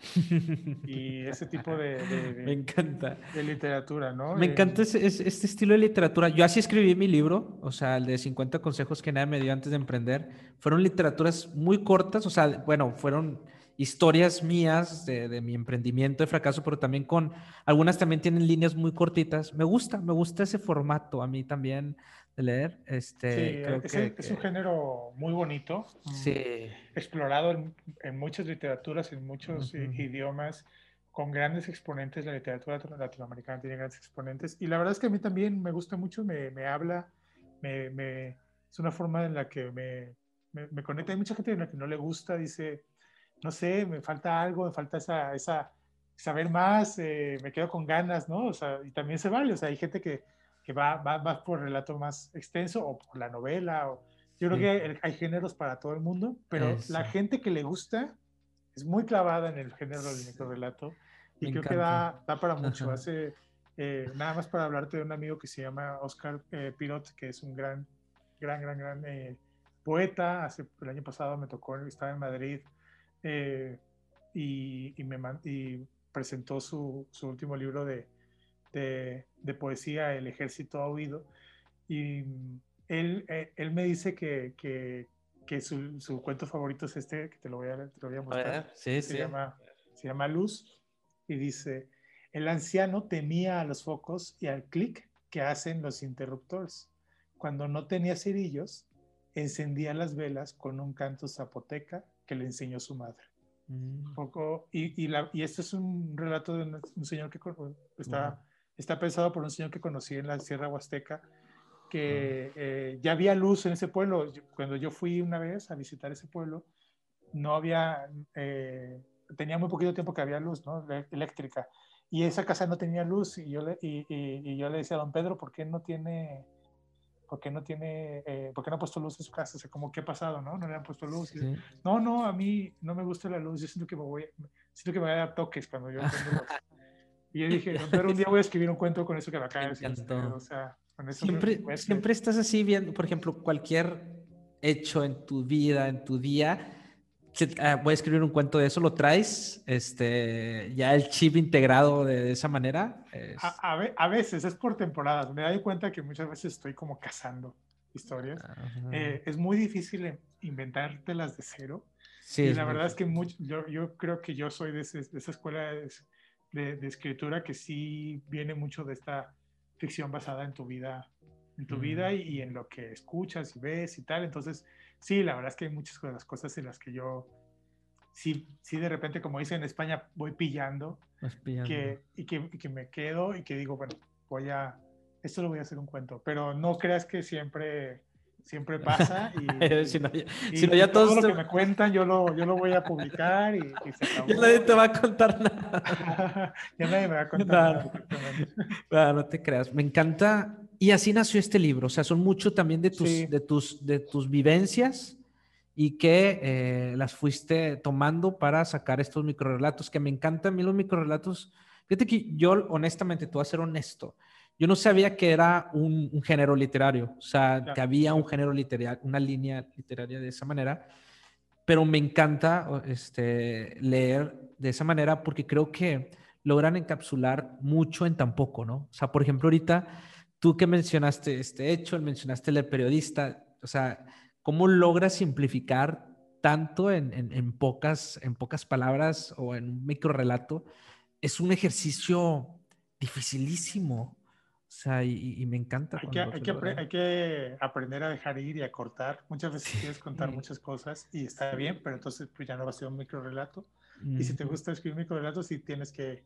y ese tipo de, me encanta de literatura, ¿no? Me encanta ese, este estilo de literatura. Yo así escribí mi libro, o sea, el de 50 consejos que nadie me dio antes de emprender. Fueron literaturas muy cortas, o sea, bueno, fueron historias mías de, mi emprendimiento de fracaso, pero también con algunas también tienen líneas muy cortitas. Me gusta, me gusta ese formato a mí también de leer. Este, sí, es, un género muy bonito, mm, sí. explorado en, muchas literaturas, en muchos idiomas, con grandes exponentes. La literatura latinoamericana tiene grandes exponentes y la verdad es que a mí también me gusta mucho, me, me habla, me, me, es una forma en la que me, me, conecta. Hay mucha gente en la que no le gusta, dice no sé, me falta algo, me falta esa, esa saber más, eh, me quedo con ganas, ¿no? O sea, y también se vale, o sea, hay gente que, que va, va, va, por relato más extenso o por la novela, o, yo creo que hay, géneros para todo el mundo, pero la gente que le gusta es muy clavada en el género del microrelato y creo que da, da, para mucho. Hace, eh, nada más para hablarte de un amigo que se llama Oscar eh, Pirot, que es un gran, gran, gran, gran poeta. Hace, el año pasado me tocó, estaba en Madrid eh, y, me y presentó su, su, último libro de, de, poesía, El ejército ha huido. Y él, eh, él me dice que, que, que su, su, cuento favorito es este, que te lo voy a, te lo voy a mostrar. se, Llama, se llama Luz y dice, el anciano temía a los focos y al clic que hacen los interruptores. Cuando no tenía cerillos, encendía las velas con un canto zapoteca que le enseñó su madre. Mm. poco, y, y, la, y, este es un relato de un, señor que está, está pensado por un señor que conocí en la Sierra Huasteca, que eh, ya había luz en ese pueblo. Cuando yo fui una vez a visitar ese pueblo, no había, eh, tenía muy poquito tiempo que había luz ¿no? eléctrica. Y esa casa no tenía luz y yo, le, y, y, yo le decía a don Pedro, ¿por qué no tiene ¿por qué no tiene, eh, por qué no ha puesto luz en su casa? O sea, como, ¿qué ha pasado, no? No le han puesto luz. No, no, a mí no me gusta la luz, yo siento que me voy, siento que me voy a dar toques cuando yo Y yo dije, pero un día voy a escribir un cuento con eso que me acaba de decir. O sea, con eso siempre, siempre estás así viendo, por ejemplo, cualquier hecho en tu vida, en tu día, voy a escribir un cuento de eso, ¿lo traes? Este, ya el chip integrado de, esa manera. A, veces, es por temporadas. Me doy cuenta que muchas veces estoy como cazando historias. Eh, es muy difícil inventártelas de cero. Sí, y la verdad es que yo, yo, creo que yo soy de, de esa escuela de, de, escritura que sí viene mucho de esta ficción basada en tu vida, en tu vida y, y en lo que escuchas y ves y tal. Entonces, sí, la verdad es que hay muchas de las cosas en las que yo, sí, sí de repente, como dicen en España, voy pillando, Que, y, que, que, me quedo y que digo, bueno, voy a, esto lo voy a hacer un cuento, pero no creas que siempre... Siempre pasa y, si no, ya, todo lo que me cuentan yo lo, yo lo voy a publicar y, se acabó. Ya nadie te va a contar nada. ya nadie me va a contar nada. no te creas. Me encanta y así nació este libro, o sea, son mucho también de tus, de tus, de tus vivencias y que eh, las fuiste tomando para sacar estos microrelatos, que me encantan a mí los microrelatos. Fíjate que yo, honestamente, tú vas a ser honesto, yo no sabía que era un, género literario, o sea, que había un género literario, una línea literaria de esa manera, pero me encanta este, leer de esa manera porque creo que logran encapsular mucho en tan poco, ¿no? O sea, por ejemplo, ahorita tú que mencionaste este hecho, mencionaste el periodista, o sea, ¿cómo logras simplificar tanto en, en, pocas, en pocas palabras o en un micro relato? Es un ejercicio dificilísimo. O sea, y, me encanta. Hay que, hay, que hay que, aprender a dejar ir y a cortar. Muchas veces quieres contar muchas cosas y está bien, pero entonces pues, ya no va a ser un micro relato. Y si te gusta escribir micro relatos, sí tienes que,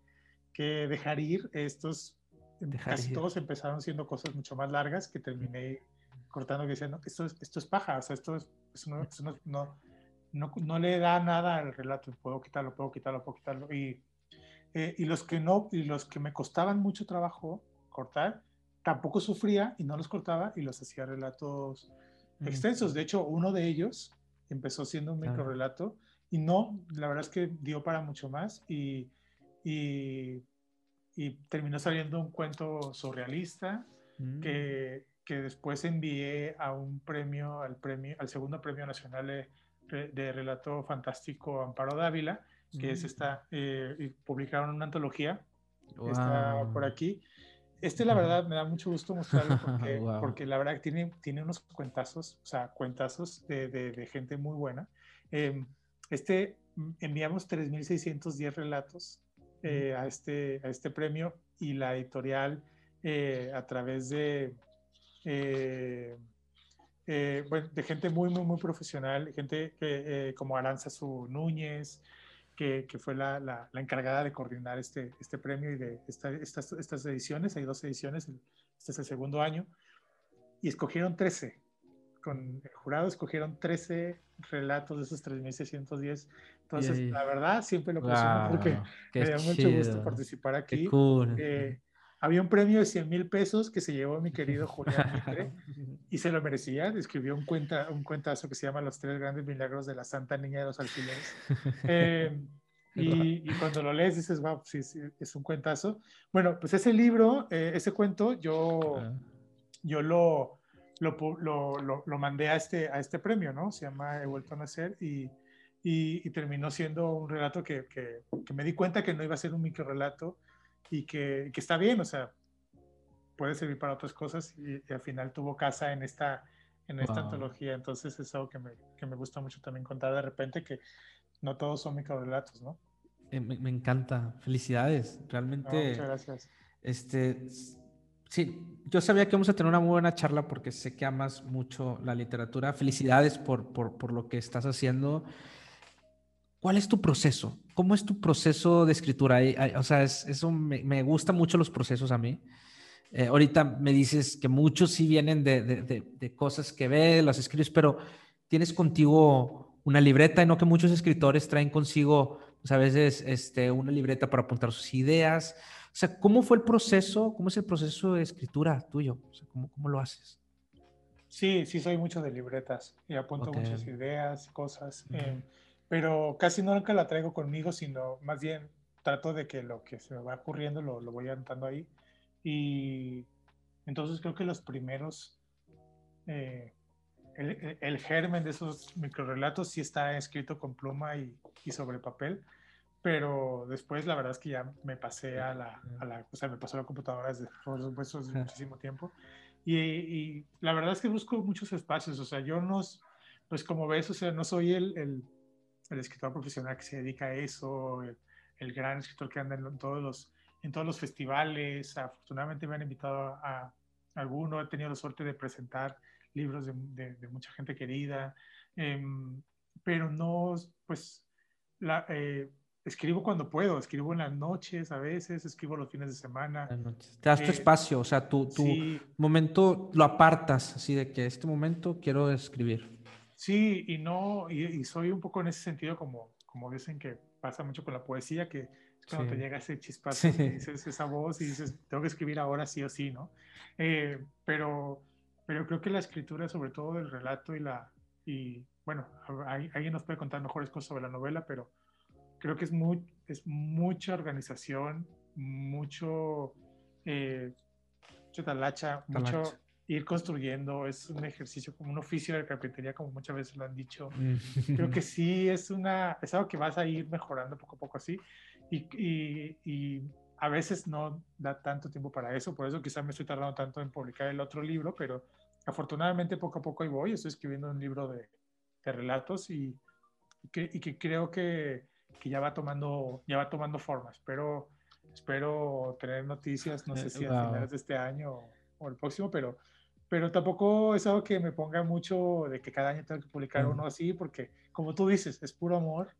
que dejar ir estos. Casi todos empezaron siendo cosas mucho más largas que terminé cortando que decían, no, esto, es, esto es paja, o sea, esto, es, no, no, no, no, le da nada al relato, puedo quitarlo, puedo quitarlo, puedo quitarlo. Y, eh, y los que no, y los que me costaban mucho trabajo, cortar, tampoco sufría y no los cortaba y los hacía relatos mm. extensos. De hecho, uno de ellos empezó siendo un micro relato y no, la verdad es que dio para mucho más y, y, terminó saliendo un cuento surrealista mm. que, que, después envié a un premio, al, premio, al segundo premio nacional de, relato fantástico Amparo Dávila, que es mm. esta, eh, y publicaron una antología, está por aquí, este, la verdad, me da mucho gusto mostrarlo porque, porque la verdad tiene, tiene unos cuentazos, o sea, cuentazos de, de, gente muy buena. Em, este, mm, enviamos 3.610 relatos eh, a, este, a este premio y la editorial eh, a través de, eh, bueno, de gente muy, muy, muy profesional, gente como Aranzazu Núñez, que, fue la, la, encargada de coordinar este, este premio y de estas, estas ediciones. Hay dos ediciones, este es el segundo año, y escogieron 13. Con el jurado escogieron 13 relatos de esos 3.610. Entonces, la verdad, siempre lo presiono porque me da mucho gusto participar aquí. Eh, había un premio de 100 mil pesos que se llevó mi querido Julián Mitre y se lo merecía. Escribió un, cuenta, un cuentazo que se llama Los tres grandes milagros de la Santa Niña de los Alfileres. Eh, y, cuando lo lees dices, wow, sí, sí, es un cuentazo. Bueno, pues ese libro, eh, ese cuento, yo, yo lo, lo, lo, lo, mandé a este, a este premio, ¿no? Se llama He vuelto a nacer y, y, terminó siendo un relato que, que, que, me di cuenta que no iba a ser un micro relato y que, que, está bien, o sea, puede servir para otras cosas y, al final tuvo casa en esta, en esta antología. Entonces es algo que me, que me, gusta mucho también contar de repente, que no todos son microrelatos, ¿no? Eh, me, encanta. Felicidades. Realmente. muchas gracias. Este, sí, yo sabía que vamos a tener una muy buena charla porque sé que amas mucho la literatura. Felicidades por, por, por lo que estás haciendo. ¿Cuál es tu proceso? ¿Cómo es tu proceso de escritura? O sea, eso me, me gustan mucho los procesos a mí. Eh, ahorita me dices que muchos sí vienen de, de, de, cosas que ves, las escribes, pero tienes contigo una libreta y no que muchos escritores traen consigo, pues a veces, este, una libreta para apuntar sus ideas. O sea, ¿cómo fue el proceso? ¿Cómo es el proceso de escritura tuyo? O sea, ¿cómo, cómo lo haces? Sí, sí, soy mucho de libretas y apunto muchas ideas, cosas. Eh, pero casi nunca la traigo conmigo, sino más bien trato de que lo que se me va ocurriendo lo, lo voy anotando ahí. Y entonces creo que los primeros, eh, el, el, germen de esos microrelatos sí está escrito con pluma y, y, sobre papel, pero después la verdad es que ya me pasé a la, a la o sea, me pasó a la computadora desde, desde muchísimo tiempo. Y, y, la verdad es que busco muchos espacios, o sea, yo no, pues como ves, o sea, no soy el, el el escritor profesional que se dedica a eso, el, gran escritor que anda en todos los, en todos los festivales. Afortunadamente me han invitado a, alguno, he tenido la suerte de presentar libros de, de, mucha gente querida, em, pero no, pues, la, eh, escribo cuando puedo, escribo en las noches a veces, escribo los fines de semana. Te das tu eh, espacio, o sea, tu, tu momento lo apartas, así de que este momento quiero escribir. Sí, y no, y, soy un poco en ese sentido como, como dicen que pasa mucho con la poesía, que cuando te llega ese chispazo, y dices esa voz y dices, tengo que escribir ahora sí o sí, ¿no? Eh, pero, pero creo que la escritura, sobre todo del relato y la, y bueno, alguien nos puede contar mejores cosas sobre la novela, pero creo que es, muy, es mucha organización, mucho, eh, mucho talacha, mucho ir construyendo, es un ejercicio como un oficio de carpintería, como muchas veces lo han dicho. Creo que sí, es, una, es algo que vas a ir mejorando poco a poco así. Y, y, y, a veces no da tanto tiempo para eso, por eso quizás me estoy tardando tanto en publicar el otro libro, pero afortunadamente poco a poco ahí voy, estoy escribiendo un libro de, de relatos y, que, y, que, creo que, que, ya, va tomando, ya va tomando forma. Espero, espero tener noticias, no sé si a finales de este año o el próximo, pero pero tampoco es algo que me ponga mucho de que cada año tengo que publicar uno así, porque como tú dices, es puro amor.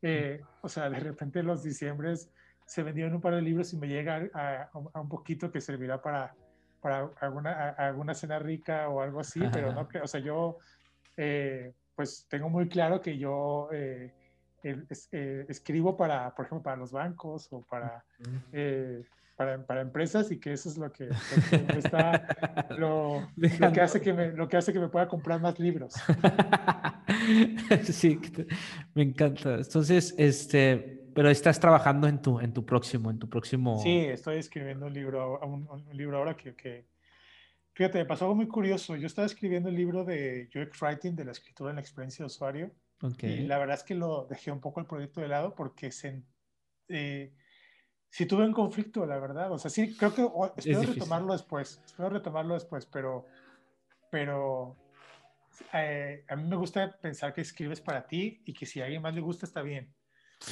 Eh, o sea, de repente los diciembres se vendieron un par de libros y me llega a, a un poquito que servirá para, para alguna, alguna cena rica o algo así, pero no, o sea, yo eh, pues tengo muy claro que yo eh, escribo para, por ejemplo, para los bancos o para para, para, empresas y que eso es lo que, lo, está, lo, lo, que hace que me, lo que hace que me pueda comprar más libros. sí, me encanta. Entonces, este, pero estás trabajando en tu, en tu próximo, en tu próximo. Sí, estoy escribiendo un libro, un, un libro ahora que, que, fíjate, me pasó algo muy curioso. Yo estaba escribiendo el libro de UX Writing, de la escritura en la experiencia de usuario. Okay. Y la verdad es que lo dejé un poco el proyecto de lado porque se, eh, si tuve un conflicto, la verdad. O sea, sí, creo que espero retomarlo después. Espero retomarlo después, pero, pero eh, a mí me gusta pensar que escribes para ti y que si a alguien más le gusta, está bien.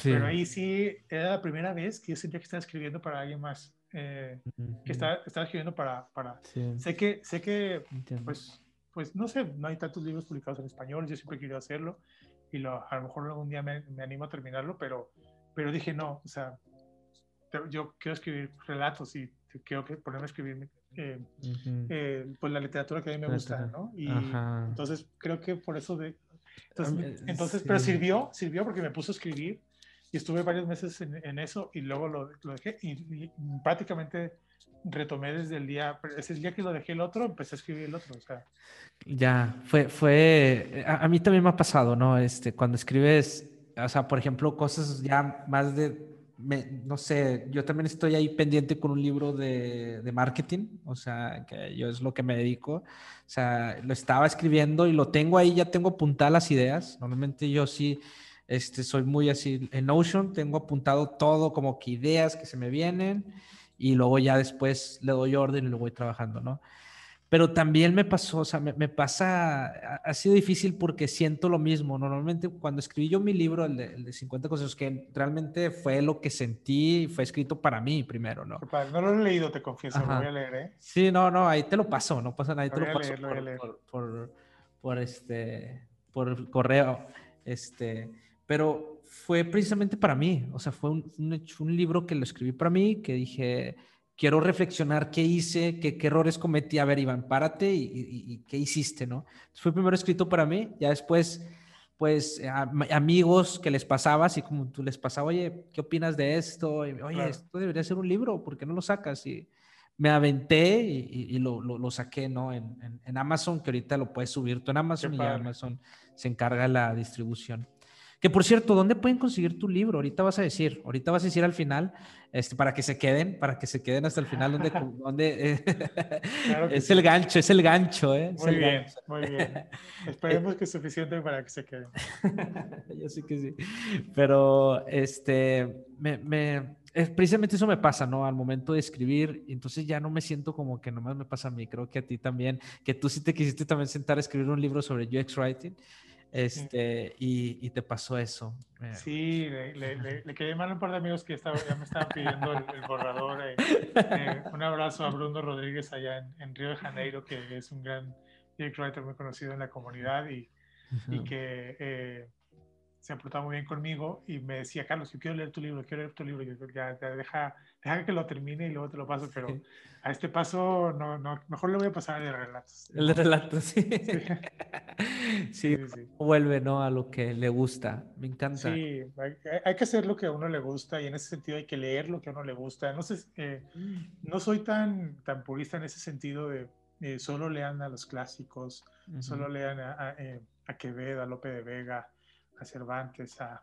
Pero ahí sí, era la primera vez que yo sentía que estaba escribiendo para alguien más. Eh, que estaba, estaba, escribiendo para... para... Sé que, sé que pues, pues, no sé, no hay tantos libros publicados en español, yo siempre quiero hacerlo y lo, a lo mejor algún día me, me animo a terminarlo, pero, pero dije no, o sea, yo quiero escribir relatos y quiero que ponerme a escribir eh, eh, pues la literatura que a mí me gusta, ¿no? Y entonces creo que por eso de... Entonces, entonces pero sirvió, sirvió porque me puso a escribir y estuve varios meses en, en eso y luego lo, lo dejé y, prácticamente retomé desde el día, ese día que lo dejé el otro, empecé a escribir el otro, o sea. Ya, fue, fue, a, a mí también me ha pasado, ¿no? Este, cuando escribes, o sea, por ejemplo, cosas ya más de no sé, yo también estoy ahí pendiente con un libro de, de, marketing, o sea, que yo es lo que me dedico. O sea, lo estaba escribiendo y lo tengo ahí, ya tengo apuntadas las ideas. Normalmente yo sí este, soy muy así. En Notion tengo apuntado todo como que ideas que se me vienen y luego ya después le doy orden y lo voy trabajando, ¿no? Pero también me pasó, o sea, me, pasa, ha, sido difícil porque siento lo mismo. Normalmente cuando escribí yo mi libro, el de, el de 50 cosas, que realmente fue lo que sentí, fue escrito para mí primero, ¿no? No lo he leído, te confieso, lo voy a leer, ¿eh? Sí, no, no, ahí te lo paso, no pasa nada, ahí te lo paso por, por, por, este, por correo, este, pero fue precisamente para mí, o sea, fue un, un, un libro que lo escribí para mí, que dije quiero reflexionar qué hice, qué, qué, errores cometí. A ver, Iván, párate y, qué hiciste, ¿no? fue primero escrito para mí, ya después, pues, amigos que les pasaba, así como tú les pasaba, oye, ¿qué opinas de esto? oye, esto debería ser un libro, ¿por qué no lo sacas? Y me aventé y, lo, lo, saqué, ¿no? En, en, Amazon, que ahorita lo puedes subir tú en Amazon y Amazon se encarga de la distribución. Que por cierto, ¿dónde pueden conseguir tu libro? Ahorita vas a decir, ahorita vas a decir al final, este, para que se queden, para que se queden hasta el final, donde, donde eh, es el gancho, es el gancho, ¿eh? muy bien, muy bien. Esperemos que es suficiente para que se queden. Yo sí que sí. Pero, este, me, me, precisamente eso me pasa, ¿no? Al momento de escribir, entonces ya no me siento como que nomás me pasa a mí, creo que a ti también, que tú sí te quisiste también sentar a escribir un libro sobre UX Writing este, y, y, te pasó eso. Eh. Sí, le, le, le, quería mandar un par de amigos que estaba, ya me estaban pidiendo el, borrador. Eh, eh, un abrazo a Bruno Rodríguez allá en, en, Río de Janeiro, que es un gran writer muy conocido en la comunidad y, y que se ha portado muy bien conmigo y me decía, Carlos, yo quiero leer tu libro, quiero leer tu libro. Yo, ya, deja, deja que lo termine y luego te lo paso, pero a este paso, no, no, mejor le voy a pasar el relatos. El relato, sí. Sí. sí, vuelve, ¿no? A lo que le gusta. Me encanta. Sí, hay, que hacer lo que a uno le gusta y en ese sentido hay que leer lo que a uno le gusta. No, sé, eh, mm. no soy tan, tan purista en ese sentido de solo lean a los clásicos, solo lean a, a, eh, a Quevedo, a Lope de Vega, a Cervantes, a,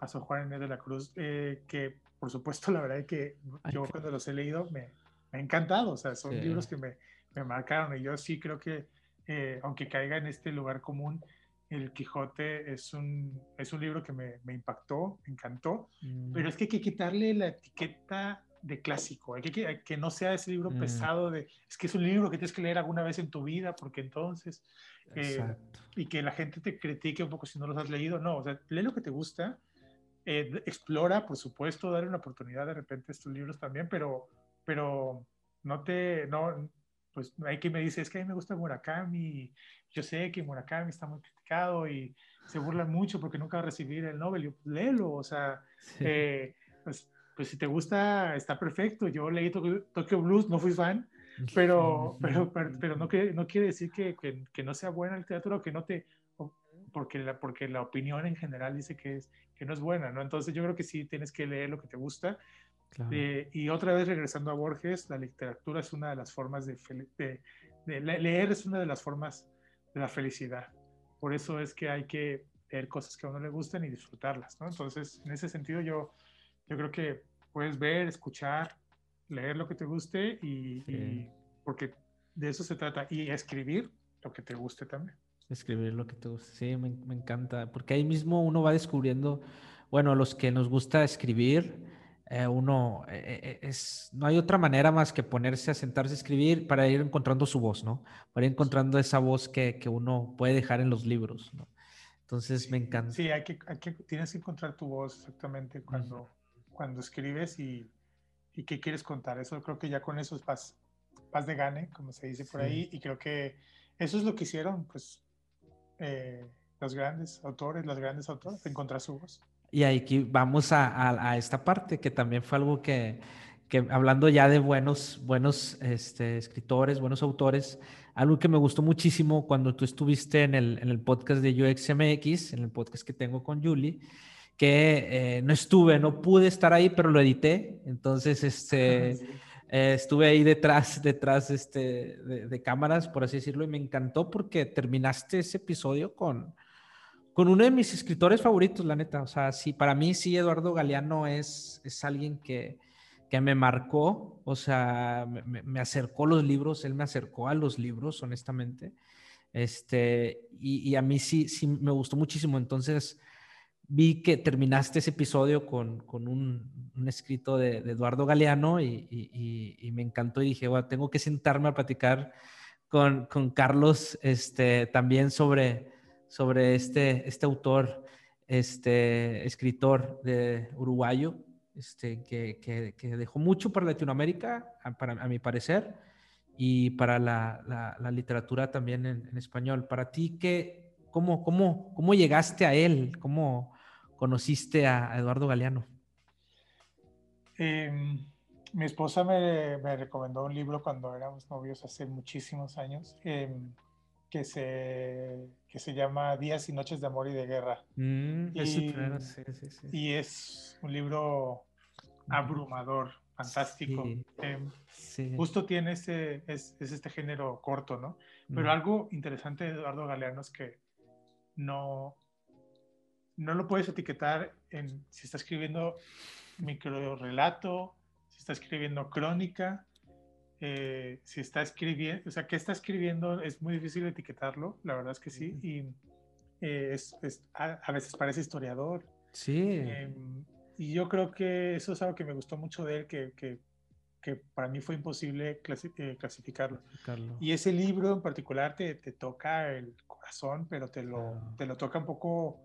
a San Juan Inés de la Cruz, eh, que por supuesto la verdad es que yo cuando los he leído me, me ha encantado, o sea, son libros que me, me, marcaron. Y yo sí creo que eh, aunque caiga en este lugar común, El Quijote es un, es un libro que me, me impactó, me encantó, mm. pero es que hay que quitarle la etiqueta de clásico, hay que, que no sea ese libro mm. pesado de, es que es un libro que tienes que leer alguna vez en tu vida, porque entonces, eh, y que la gente te critique un poco si no los has leído, no, o sea, lee lo que te gusta, eh, explora, por supuesto, darle una oportunidad de repente a estos libros también, pero, pero no te, no, pues hay quien me dice, es que a mí me gusta Murakami, yo sé que Murakami está muy criticado y se burlan mucho porque nunca va a recibir el Nobel, yo, pues, léelo, o sea, eh, pues pues si te gusta, está perfecto. Yo leí Tokyo, Blues, no fui fan, pero, pero, pero, no, quiere, no quiere decir que, que, no sea buena literatura o que no te... Porque la, porque la opinión en general dice que, es, que no es buena, ¿no? Entonces yo creo que sí tienes que leer lo que te gusta. Eh, y otra vez regresando a Borges, la literatura es una de las formas de, de, de, leer es una de las formas de la felicidad. Por eso es que hay que leer cosas que a uno le gusten y disfrutarlas, ¿no? Entonces, en ese sentido yo yo creo que puedes ver, escuchar, leer lo que te guste y, porque de eso se trata y escribir lo que te guste también. Escribir lo que te guste, sí, me, me encanta, porque ahí mismo uno va descubriendo, bueno, los que nos gusta escribir, eh, uno eh, eh, es, no hay otra manera más que ponerse a sentarse a escribir para ir encontrando su voz, ¿no? Para ir encontrando esa voz que, que uno puede dejar en los libros, ¿no? Entonces me encanta. Sí, hay que, hay que, tienes que encontrar tu voz exactamente cuando, cuando escribes y, y, qué quieres contar. Eso creo que ya con eso es paz, paz de gane, como se dice por ahí, y creo que eso es lo que hicieron, pues, eh, los grandes autores, las grandes autores, encontrar su voz. Y aquí vamos a, a, esta parte que también fue algo que, que hablando ya de buenos, buenos este, escritores, buenos autores, algo que me gustó muchísimo cuando tú estuviste en el, en el podcast de UXMX, en el podcast que tengo con Julie, que eh, no estuve, no pude estar ahí, pero lo edité. Entonces, este, eh, estuve ahí detrás, detrás este, de, cámaras, por así decirlo, y me encantó porque terminaste ese episodio con, con uno de mis escritores favoritos, la neta. O sea, sí, para mí sí, Eduardo Galeano es, es alguien que, que me marcó, o sea, me, me, acercó los libros, él me acercó a los libros, honestamente. Este, y, y a mí sí, sí me gustó muchísimo. Entonces, vi que terminaste ese episodio con, con un, un, escrito de, Eduardo Galeano y, y, y, me encantó y dije, bueno, tengo que sentarme a platicar con, con Carlos este, también sobre, sobre este, este autor, este escritor de uruguayo, este, que, que, que dejó mucho para Latinoamérica, a, para, a mi parecer, y para la, la, literatura también en, en, español. Para ti, ¿qué, cómo, cómo, ¿cómo llegaste a él? ¿Cómo, conociste a, Eduardo Galeano? Em, mi esposa me, me, recomendó un libro cuando éramos novios hace muchísimos años em, que, se, que se llama Días y Noches de Amor y de Guerra. Mm, y, sí, sí, sí. y, es un libro abrumador, fantástico. Em, justo tiene ese, es, es, este género corto, ¿no? Pero algo interesante de Eduardo Galeano es que no, no lo puedes etiquetar en si está escribiendo micro relato, si está escribiendo crónica, eh, si está escribiendo, o sea, qué está escribiendo es muy difícil etiquetarlo, la verdad es que sí, y eh, es, a, veces parece historiador. Sí. Em, y yo creo que eso es algo que me gustó mucho de él, que, que, que para mí fue imposible eh, clasificarlo. Y ese libro en particular te, te toca el corazón, pero te lo, te lo toca un poco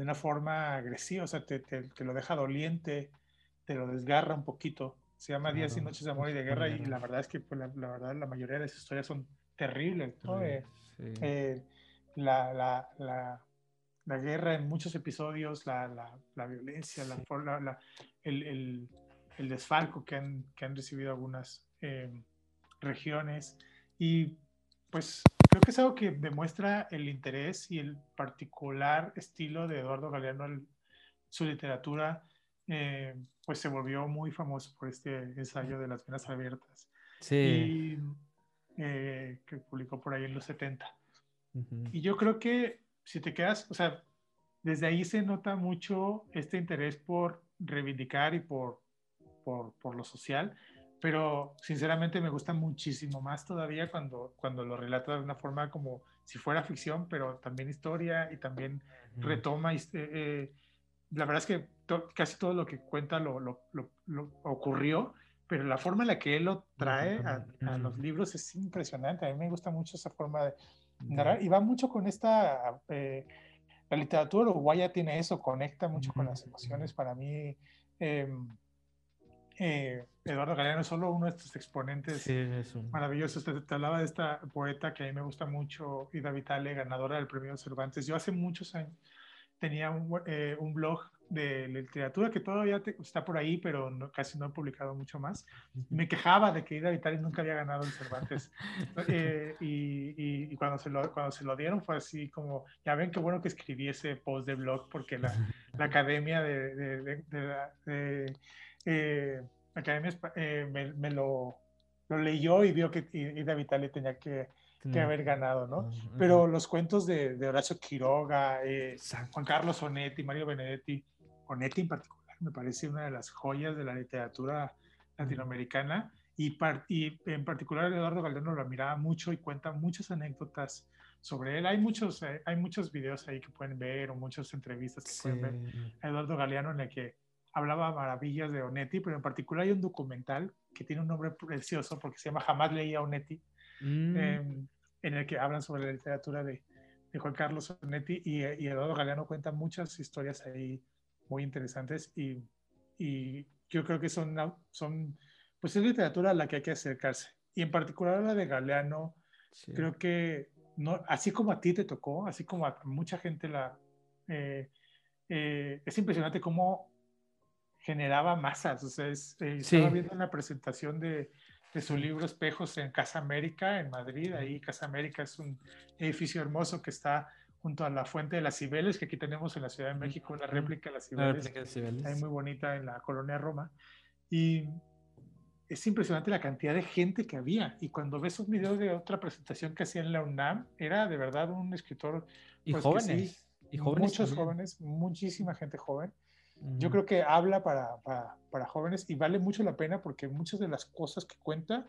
de una forma agresiva, o sea, te, te, lo deja doliente, te lo desgarra un poquito. Se llama Días y Noches de Amor y de Guerra y la verdad es que pues, la, verdad la mayoría de las historias son terribles. ¿no? Eh, eh, la, la, la guerra en muchos episodios, la, la, la violencia, la, el, el, el, desfalco que han, que han recibido algunas eh, regiones. Y pues creo que es algo que demuestra el interés y el particular estilo de Eduardo Galeano en su literatura, eh, pues se volvió muy famoso por este ensayo de las venas abiertas. Sí. Y, eh, que publicó por ahí en los 70. Y yo creo que si te quedas, o sea, desde ahí se nota mucho este interés por reivindicar y por, por, por lo social, pero sinceramente me gusta muchísimo más todavía cuando, cuando lo relata de una forma como si fuera ficción, pero también historia y también retoma. Eh, eh, la verdad es que casi todo lo que cuenta lo, lo, lo, ocurrió, pero la forma en la que él lo trae a, a, los libros es impresionante. A mí me gusta mucho esa forma de narrar y va mucho con esta... Eh, la literatura uruguaya tiene eso, conecta mucho con las emociones. Para mí, em, eh, Eduardo Galeano es solo uno de estos exponentes maravillosos. Te, hablaba de esta poeta que a mí me gusta mucho, Ida Vitale, ganadora del premio Cervantes. Yo hace muchos años tenía un, eh, un blog de literatura que todavía está por ahí, pero casi no he publicado mucho más. Me quejaba de que Ida Vitale nunca había ganado el Cervantes. Eh, y, y, cuando, se lo, cuando se lo dieron fue así como, ya ven qué bueno que escribí ese post de blog porque la, la academia de, de, de, eh, academia, eh, me, me lo, lo, leyó y vio que Ida Vitale tenía que que haber ganado, ¿no? Pero los cuentos de, de Horacio Quiroga, Juan Carlos Onetti, Mario Benedetti, Onetti en particular, me parece una de las joyas de la literatura latinoamericana y, y en particular Eduardo Galeano lo admiraba mucho y cuenta muchas anécdotas sobre él. Hay muchos, eh, hay muchos videos ahí que pueden ver o muchas entrevistas que pueden ver a Eduardo Galeano en el que hablaba maravillas de Onetti, pero en particular hay un documental que tiene un nombre precioso porque se llama Jamás leía Onetti, mm. em, en el que hablan sobre la literatura de, de Juan Carlos Onetti y, y, Eduardo Galeano cuenta muchas historias ahí muy interesantes y, y yo creo que son, son, pues es literatura a la que hay que acercarse. Y en particular la de Galeano, creo que, no, así como a ti te tocó, así como a mucha gente la... Eh, eh, es impresionante cómo generaba masas. O sea, es, eh, estaba viendo una presentación de, de, su libro Espejos en Casa América, en Madrid. Ahí Casa América es un edificio hermoso que está junto a la Fuente de las Cibeles, que aquí tenemos en la Ciudad de México, la réplica de las Cibeles, la muy bonita en la colonia Roma. Y es impresionante la cantidad de gente que había. Y cuando ves un video de otra presentación que hacía en la UNAM, era de verdad un escritor. y pues, jóvenes. y jóvenes muchos jóvenes, muchísima gente joven. Yo creo que habla para, para, para, jóvenes y vale mucho la pena porque muchas de las cosas que cuenta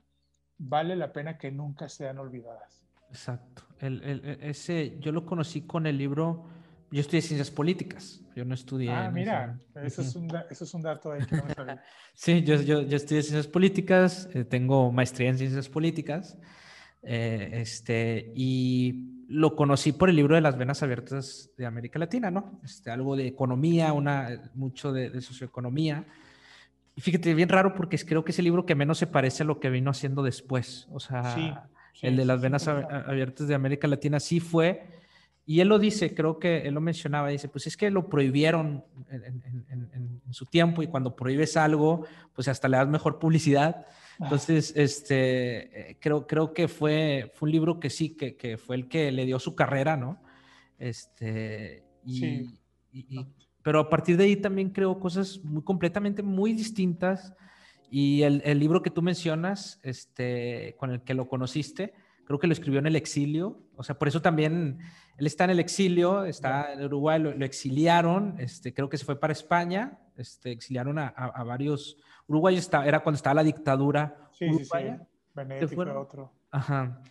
vale la pena que nunca sean olvidadas. Exacto. El, el, e, ese, yo lo conocí con el libro, yo estudié ciencias políticas, yo no estudié. Ah, mira, eso, es un, eso, es un, dato ahí que no sí, yo, yo, yo, estudié ciencias políticas, eh, tengo maestría en ciencias políticas, eh, este, y lo conocí por el libro de las venas abiertas de América Latina, ¿no? Este, algo de economía, una, mucho de, de socioeconomía. Y fíjate, bien raro porque creo que es el libro que menos se parece a lo que vino haciendo después. O sea, sí el de las venas abiertas de América Latina sí fue, y él lo dice, creo que él lo mencionaba, dice, pues es que lo prohibieron en, su tiempo y cuando prohíbes algo, pues hasta le das mejor publicidad. Entonces, este, eh, creo, creo que fue, fue un libro que sí, que, que fue el que le dio su carrera, ¿no? Este, y, pero a partir de ahí también creo cosas muy completamente muy distintas y el, el, libro que tú mencionas, este, con el que lo conociste, creo que lo escribió en el exilio. O sea, por eso también él está en el exilio, está en Uruguay, lo, exiliaron, este, creo que se fue para España, este, exiliaron a, a, varios. Uruguay está, era cuando estaba la dictadura. Sí, uruguaya. sí, sí. fue otro. Ajá.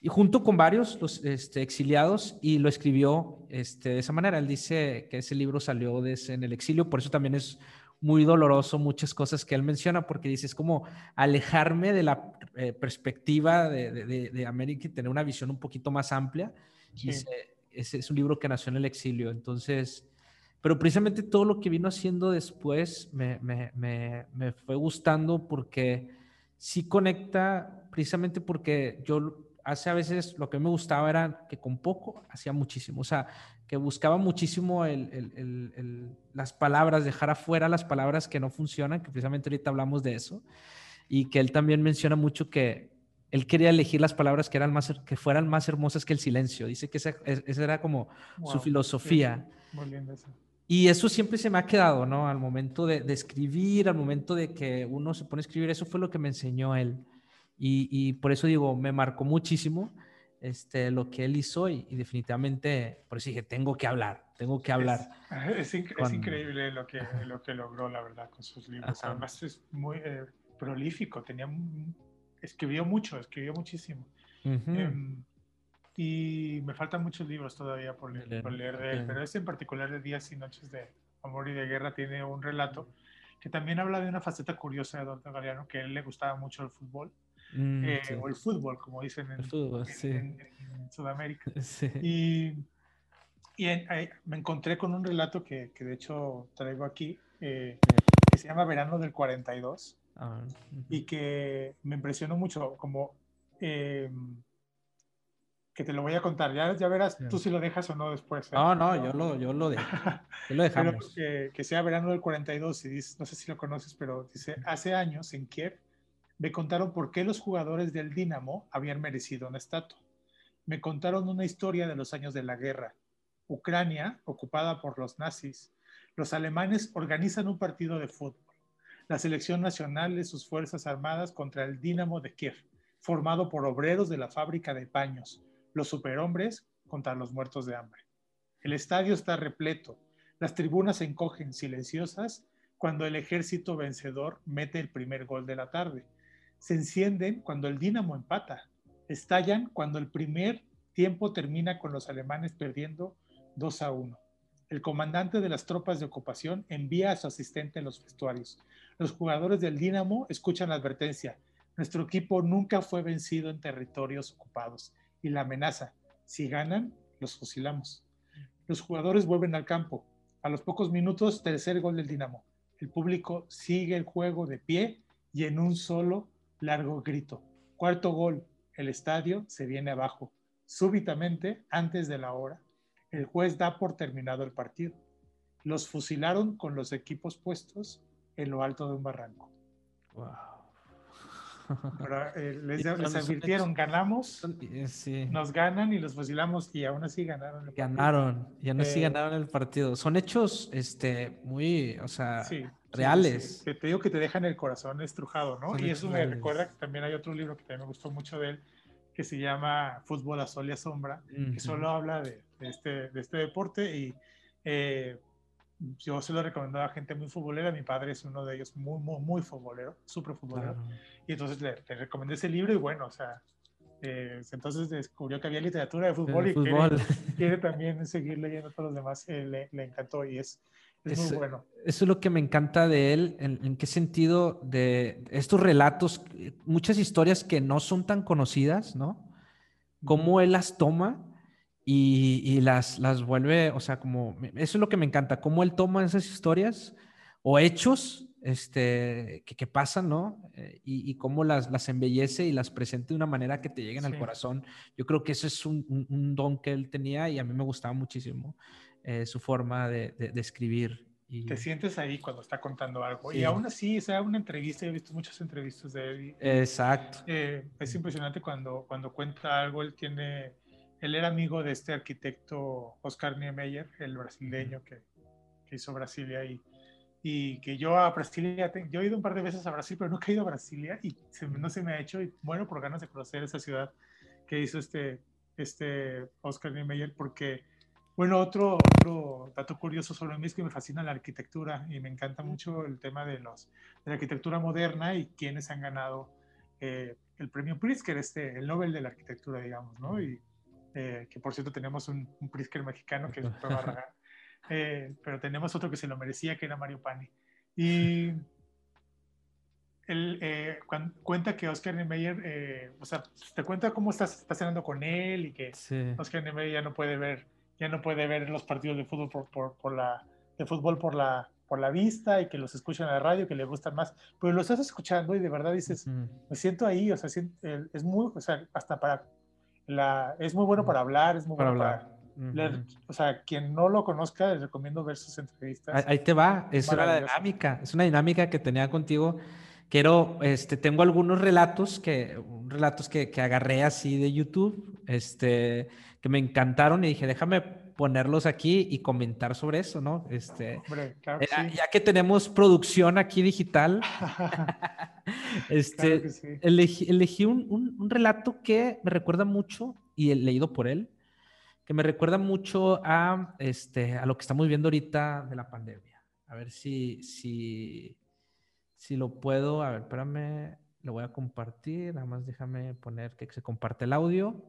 Y junto con varios los, este, exiliados, y lo escribió este, de esa manera. Él dice que ese libro salió en el exilio, por eso también es muy doloroso muchas cosas que él menciona, porque dice, es como alejarme de la eh, perspectiva de, de, de, América y tener una visión un poquito más amplia. ese, es un libro que nació en el exilio, entonces, pero precisamente todo lo que vino haciendo después me, me, me, me fue gustando porque sí conecta, precisamente porque yo hace a veces lo que me gustaba era que con poco hacía muchísimo, o sea, que buscaba muchísimo las palabras, dejar afuera las palabras que no funcionan, que precisamente ahorita hablamos de eso, y que él también menciona mucho que él quería elegir las palabras que, eran más, que fueran más hermosas que el silencio. Dice que esa, era como su filosofía. Muy lindo eso. Y eso siempre se me ha quedado, ¿no? Al momento de, de, escribir, al momento de que uno se pone a escribir, eso fue lo que me enseñó él. Y, por eso digo, me marcó muchísimo este, lo que él hizo y, definitivamente, por eso dije, tengo que hablar, tengo que hablar. Es, es, increíble lo que, lo que logró, la verdad, con sus libros. Además es muy eh, prolífico, tenía, escribió mucho, escribió muchísimo. Em, y me faltan muchos libros todavía por leer, por leer de él, pero este en particular de Días y Noches de Amor y de Guerra tiene un relato que también habla de una faceta curiosa de Don Galeano, que a él le gustaba mucho el fútbol Mm, eh, o el fútbol, como dicen en, Sudamérica. Y, y me encontré con un relato que, que de hecho traigo aquí, eh, que se llama Verano del 42, ah, y que me impresionó mucho, como em, que te lo voy a contar, ya, ya verás tú si lo dejas o no después. ¿eh? No, no, yo lo, yo lo, dejo. lo dejamos. que, que, sea Verano del 42, y dice, no sé si lo conoces, pero dice, hace años en Kiev, me contaron por qué los jugadores del Dinamo habían merecido una estatua. Me contaron una historia de los años de la guerra. Ucrania, ocupada por los nazis. Los alemanes organizan un partido de fútbol. La selección nacional de sus Fuerzas Armadas contra el Dinamo de Kiev, formado por obreros de la fábrica de paños. Los superhombres contra los muertos de hambre. El estadio está repleto. Las tribunas se encogen silenciosas cuando el ejército vencedor mete el primer gol de la tarde se encienden cuando el Dinamo empata, estallan cuando el primer tiempo termina con los alemanes perdiendo 2 a 1. El comandante de las tropas de ocupación envía a su asistente en los vestuarios. Los jugadores del Dinamo escuchan la advertencia. Nuestro equipo nunca fue vencido en territorios ocupados. Y la amenaza, si ganan, los fusilamos. Los jugadores vuelven al campo. A los pocos minutos, tercer gol del Dinamo. El público sigue el juego de pie y en un solo largo grito. Cuarto gol, el estadio se viene abajo. Súbitamente, antes de la hora, el juez da por terminado el partido. Los fusilaron con los equipos puestos en lo alto de un barranco. Wow. Eh, les, advirtieron, ganamos, eh, nos ganan y los fusilamos y aún así ganaron. El ganaron, y aún así eh, ganaron el partido. Son hechos este, muy, o sea, reales. te digo que te dejan el corazón estrujado, ¿no? y eso me recuerda que también hay otro libro que también me gustó mucho de él, que se llama Fútbol a Sol y a Sombra, que solo habla de, este, de este deporte y yo se lo he recomendado a gente muy futbolera, mi padre es uno de ellos muy, muy, muy futbolero, súper futbolero, y entonces le, recomendé ese libro y bueno, o sea, eh, entonces descubrió que había literatura de fútbol y Quiere, también seguir leyendo a todos los demás, eh, le, encantó y es, es, muy bueno. Eso es lo que me encanta de él, en, qué sentido de estos relatos, muchas historias que no son tan conocidas, ¿no? Cómo él las toma y, las, las vuelve, o sea, como, eso es lo que me encanta, cómo él toma esas historias o hechos este, que, que pasan, ¿no? Eh, y, y, cómo las, las embellece y las presenta de una manera que te lleguen al corazón. Yo creo que ese es un, un, don que él tenía y a mí me gustaba muchísimo eh, su forma de, de, escribir. Y... Te sientes ahí cuando está contando algo. Y aún así, o sea, una entrevista, he visto muchas entrevistas de él. Exacto. Eh, es impresionante cuando, cuando cuenta algo, él tiene él era amigo de este arquitecto Oscar Niemeyer, el brasileño que, hizo Brasilia y, y que yo a Brasilia, yo he ido un par de veces a Brasil, pero nunca he ido a Brasilia y no se me ha hecho, y bueno, por ganas de conocer esa ciudad que hizo este, este Oscar Niemeyer, porque, bueno, otro, otro dato curioso sobre mí es que me fascina la arquitectura y me encanta mucho el tema de, los, de la arquitectura moderna y quienes han ganado eh, el premio Pritzker, este, el Nobel de la arquitectura, digamos, ¿no? Y, eh, que por cierto tenemos un, un Prisker mexicano que es Barragán, eh, pero tenemos otro que se lo merecía, que era Mario Pani. Y él eh, cuenta que Oscar Niemeyer, o sea, te cuenta cómo estás, estás cenando con él y que Oscar Niemeyer ya no puede ver, ya no puede ver los partidos de fútbol por, por, por la, de fútbol por la, por la vista y que los escuchan en la radio, que le gustan más, pero lo estás escuchando y de verdad dices, me siento ahí, o sea, es muy, o sea, hasta para la, es muy bueno para hablar, es muy Para bueno hablar. para leer. O sea, quien no lo conozca, les recomiendo ver sus entrevistas. Ahí, ahí te va, es una dinámica, es una dinámica que tenía contigo. Quiero, este, tengo algunos relatos que, relatos que, que agarré así de YouTube, este, que me encantaron y dije, déjame ponerlos aquí y comentar sobre eso, ¿no? Este, Hombre, claro que eh, sí. ya que tenemos producción aquí digital, este, Claro que sí. elegí, elegí un, un- un relato que me recuerda mucho, y he leído por él, que me recuerda mucho a, este, a lo que estamos viendo ahorita de la pandemia. A ver si, si, si lo puedo. A ver, espérame, lo voy a compartir. Nada más déjame poner que se comparte el audio.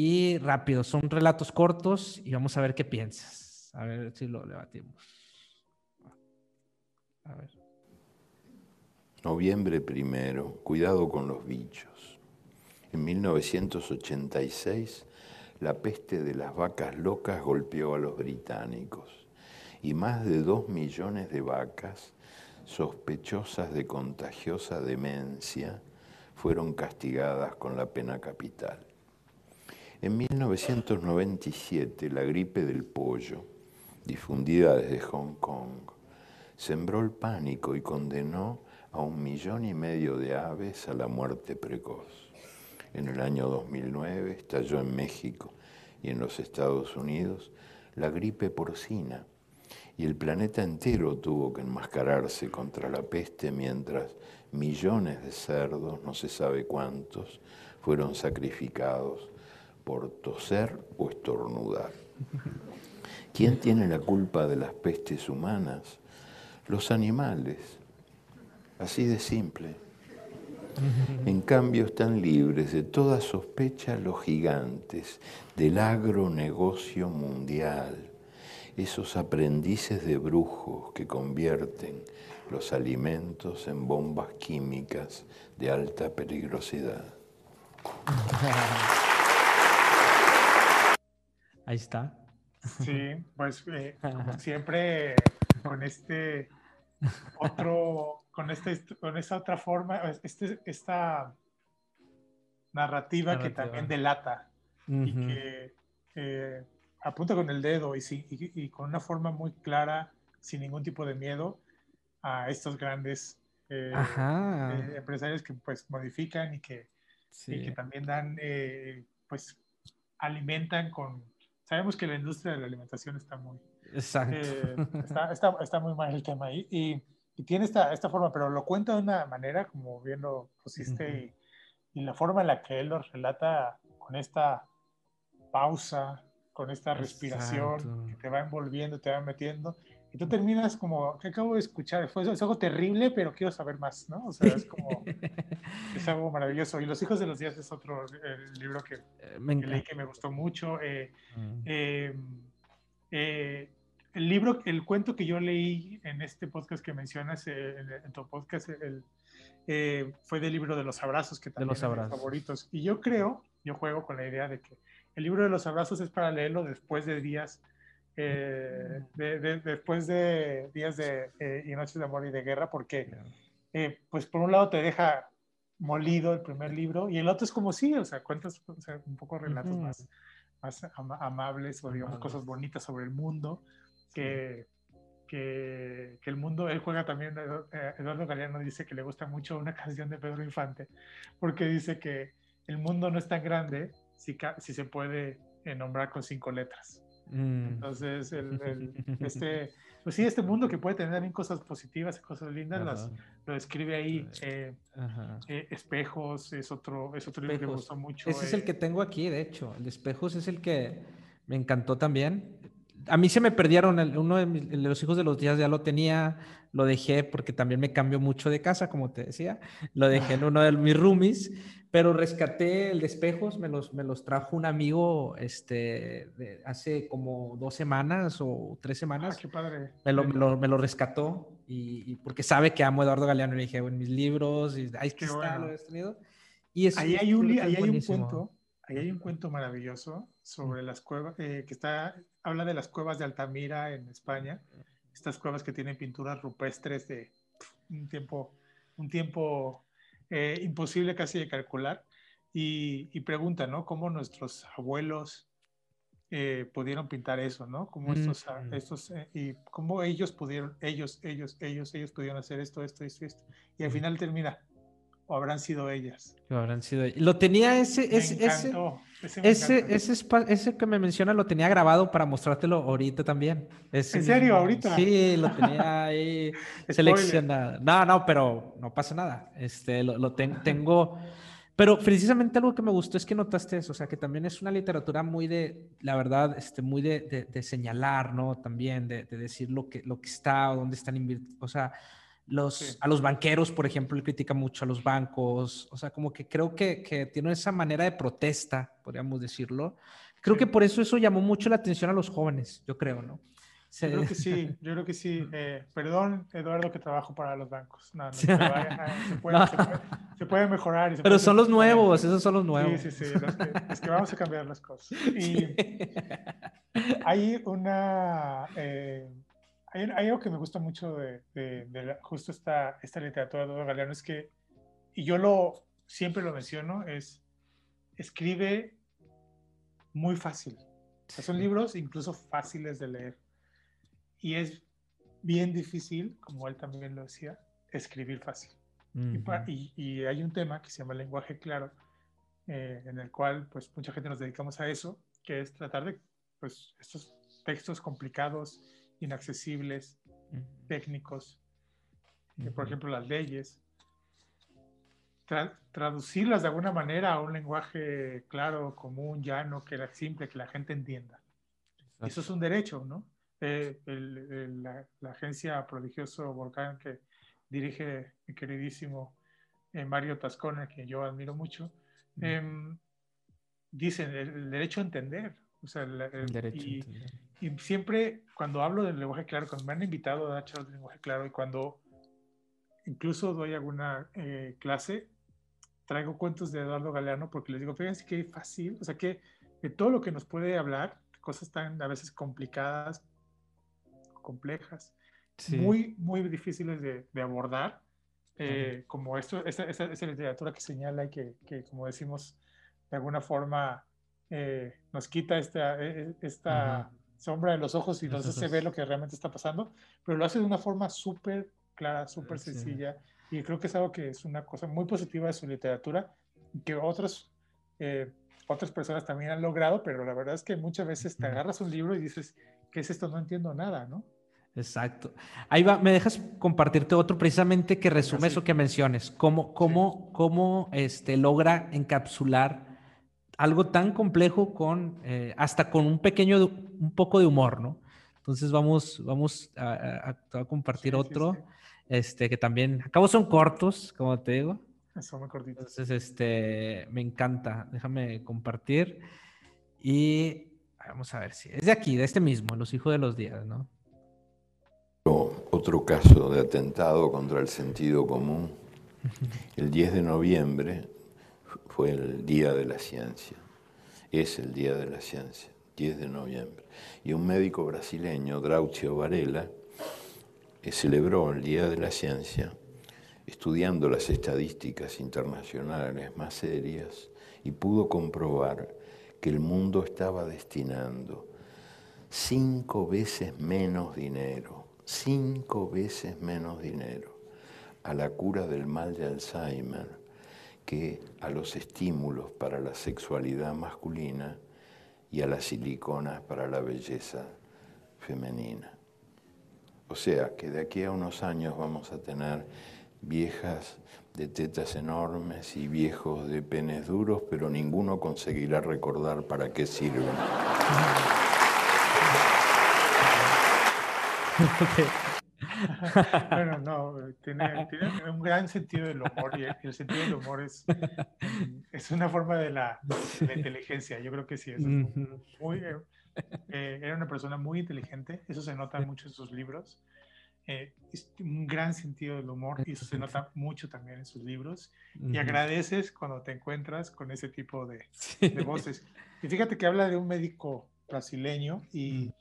Y rápido, son relatos cortos y vamos a ver qué piensas. A ver si lo debatimos. A ver. Noviembre primero, cuidado con los bichos. En 1986, la peste de las vacas locas golpeó a los británicos y más de dos millones de vacas sospechosas de contagiosa demencia fueron castigadas con la pena capital. En 1997, la gripe del pollo, difundida desde Hong Kong, sembró el pánico y condenó a un millón y medio de aves a la muerte precoz. En el año 2009 estalló en México y en los Estados Unidos la gripe porcina y el planeta entero tuvo que enmascararse contra la peste mientras millones de cerdos, no se sabe cuántos, fueron sacrificados por toser o estornudar. ¿Quién tiene la culpa de las pestes humanas? Los animales. Así de simple. En cambio están libres de toda sospecha los gigantes del agronegocio mundial, esos aprendices de brujos que convierten los alimentos en bombas químicas de alta peligrosidad. Ahí está. Sí, pues eh, como siempre con este otro, con este, con esta otra forma, este, esta narrativa, que también delata y que eh, apunta con el dedo y, y- y con una forma muy clara, sin ningún tipo de miedo, a estos grandes eh, empresarios que pues modifican y que, y que también dan, pues alimentan con... Sabemos que la industria de la alimentación está muy, Exacto. eh, está, está, está muy mal el tema ahí. Y, y tiene esta, esta forma, pero lo cuenta de una manera, como bien lo pusiste, y, y la forma en la que él lo relata con esta pausa, con esta respiración Exacto. que te va envolviendo, te va metiendo. Y tú terminas como, ¿qué acabo de escuchar? Fue, es algo terrible, pero quiero saber más, ¿no? O sea, es como, es algo maravilloso. Y Los Hijos de los Días es otro eh, libro que, Eh, Me que leí que me gustó mucho. Eh, Mm. eh, eh, el libro, el cuento que yo leí en este podcast que mencionas, en, en tu podcast, el, fue del libro de los abrazos, que también los es de mis abrazos. favoritos. Y yo creo, yo juego con la idea de que el libro de los abrazos es para leerlo después de días, eh, de- de- después de días de, eh, y noches de amor y de guerra, porque eh, pues por un lado te deja molido el primer libro y el otro es como sí, o sea, cuentas o sea, un poco relatos más, más ama- amables o digamos cosas bonitas sobre el mundo que, que, que el mundo, él juega también, eh, Eduardo Galeano dice que le gusta mucho una canción de Pedro Infante porque dice que el mundo no es tan grande si, si se puede nombrar con cinco letras. Mm. Entonces, el, el- este, pues sí, este mundo que puede tener también cosas positivas y cosas lindas, las, lo describe ahí. eh, eh, espejos es otro, es otro libro que me gustó mucho. Ese es el eh, que tengo aquí, de hecho. El de espejos es el que me encantó también. A mí se me perdieron, el- uno de, mis- el de los hijos de los días ya lo tenía, lo dejé porque también me cambió mucho de casa, como te decía. Lo dejé en uno de mis roomies, pero rescaté el de espejos, me los, me los trajo un amigo este, de hace como dos semanas o tres ah, semanas. qué padre. Me lo, me lo- me lo rescató y, y porque sabe que amo a Eduardo Galeano y le dije, en mis libros, y ahí está, bueno. lo he tenido. Y es, Ahí hay un, ahí hay un cuento, ahí hay un cuento maravilloso sobre las cuevas, eh, que está, habla de las cuevas de Altamira en España, estas cuevas que tienen pinturas rupestres de un tiempo, un tiempo eh, imposible casi de calcular. y, y pregunta, ¿no? ¿Cómo nuestros abuelos eh, pudieron pintar eso, ¿no? Como estos, ah, mm. estos eh, y cómo ellos pudieron, ellos, ellos, ellos, ellos pudieron hacer esto, esto, esto, esto. Y al final termina, o habrán sido ellas. O habrán sido ellas. Lo tenía ese, ese, ese, ese, ese, ese, que me menciona, lo tenía grabado para mostrártelo ahorita también. ¿En serio? ¿Ahorita? Sí, lo tenía ahí seleccionado. No, no, pero no pasa nada. Este, lo, lo tengo pero precisamente algo que me gustó es que notaste eso, o sea, que también es una literatura muy de, la verdad, este, muy de, de, señalar, ¿no? También de, de, decir lo que, lo que está o dónde están invirtiendo. O sea, los, a los banqueros, por ejemplo, él critica mucho a los bancos. O sea, como que creo que, que tiene esa manera de protesta, podríamos decirlo. Creo que por eso eso llamó mucho la atención a los jóvenes, yo creo, ¿no? Yo creo que sí, yo creo que sí. Eh, perdón, Eduardo, que trabajo para los bancos. No, no, se, puede, se, puede, mejorar. Pero son los nuevos, esos son los nuevos. Sí, sí, sí, es que vamos a cambiar las cosas. Y hay una... Eh, hay, hay, algo que me gusta mucho de, de, justo esta, esta literatura de Eduardo Galeano, es que, y yo lo siempre lo menciono, es escribe muy fácil. O sea, son libros incluso fáciles de leer y es bien difícil, como él también lo decía, escribir fácil. y, y, hay un tema que se llama lenguaje claro, eh, en el cual pues mucha gente nos dedicamos a eso, que es tratar de pues estos textos complicados, inaccesibles, técnicos, por ejemplo las leyes, traducirlas de alguna manera a un lenguaje claro, común, llano, que era simple, que la gente entienda. Eso es un derecho, ¿no? Eh, la, agencia Prodigioso Volcán que dirige mi queridísimo eh, Mario Tascona, que yo admiro mucho, eh, dicen el, derecho a entender. O sea, y, y, siempre cuando hablo del lenguaje claro, cuando me han invitado a dar charlas de lenguaje claro y cuando incluso doy alguna eh, clase, traigo cuentos de Eduardo Galeano porque les digo, fíjense qué fácil, o sea, que de todo lo que nos puede hablar, cosas tan a veces complicadas, complejas, muy, muy difíciles de, de abordar, eh, como esto, esa, esa, literatura que señala y que, que, como decimos, de alguna forma eh, nos quita esta, e, e, esta sombra de los ojos y nos hace ver lo que realmente está pasando, pero lo hace de una forma súper clara, súper sencilla, y creo que es algo que es una cosa muy positiva de su literatura, que otros... Eh, otras personas también han logrado, pero la verdad es que muchas veces te agarras un libro y dices, ¿qué es esto? No entiendo nada, ¿no? Exacto. Ahí va, me dejas compartirte otro precisamente que resume eso que menciones. Cómo, cómo, cómo este, logra encapsular algo tan complejo con eh, hasta con un pequeño, un poco de humor, ¿no? Entonces vamos, vamos a, compartir otro, este, que también, acabo son cortos, como te digo. Son muy cortitos. Entonces, este, me encanta. Déjame compartir. Y vamos a ver si es de aquí, de este mismo, Los Hijos de los Días, ¿no? Otro caso de atentado contra el sentido común. El 10 de noviembre fue el Día de la Ciencia. Es el Día de la Ciencia, 10 de noviembre. Y un médico brasileño, Draucio Varela, eh, celebró el Día de la Ciencia estudiando las estadísticas internacionales más serias y pudo comprobar que el mundo estaba destinando cinco veces menos dinero cinco veces menos dinero a la cura del mal de Alzheimer que a los estímulos para la sexualidad masculina y a las siliconas para la belleza femenina. O sea que de aquí a unos años vamos a tener viejas de tetas enormes y viejos de penes duros, pero ninguno conseguirá recordar para qué sirven. bueno, no, tiene, tiene, un gran sentido del humor y el, sentido del humor es, es una forma de la, inteligencia. Yo creo que sí, es muy, eh, era una persona muy inteligente, eso se nota mucho en sus libros. Eh, es un gran sentido del humor y eso se nota mucho también en sus libros. Y agradeces cuando te encuentras con ese tipo de, de voces. Y fíjate que habla de un médico brasileño y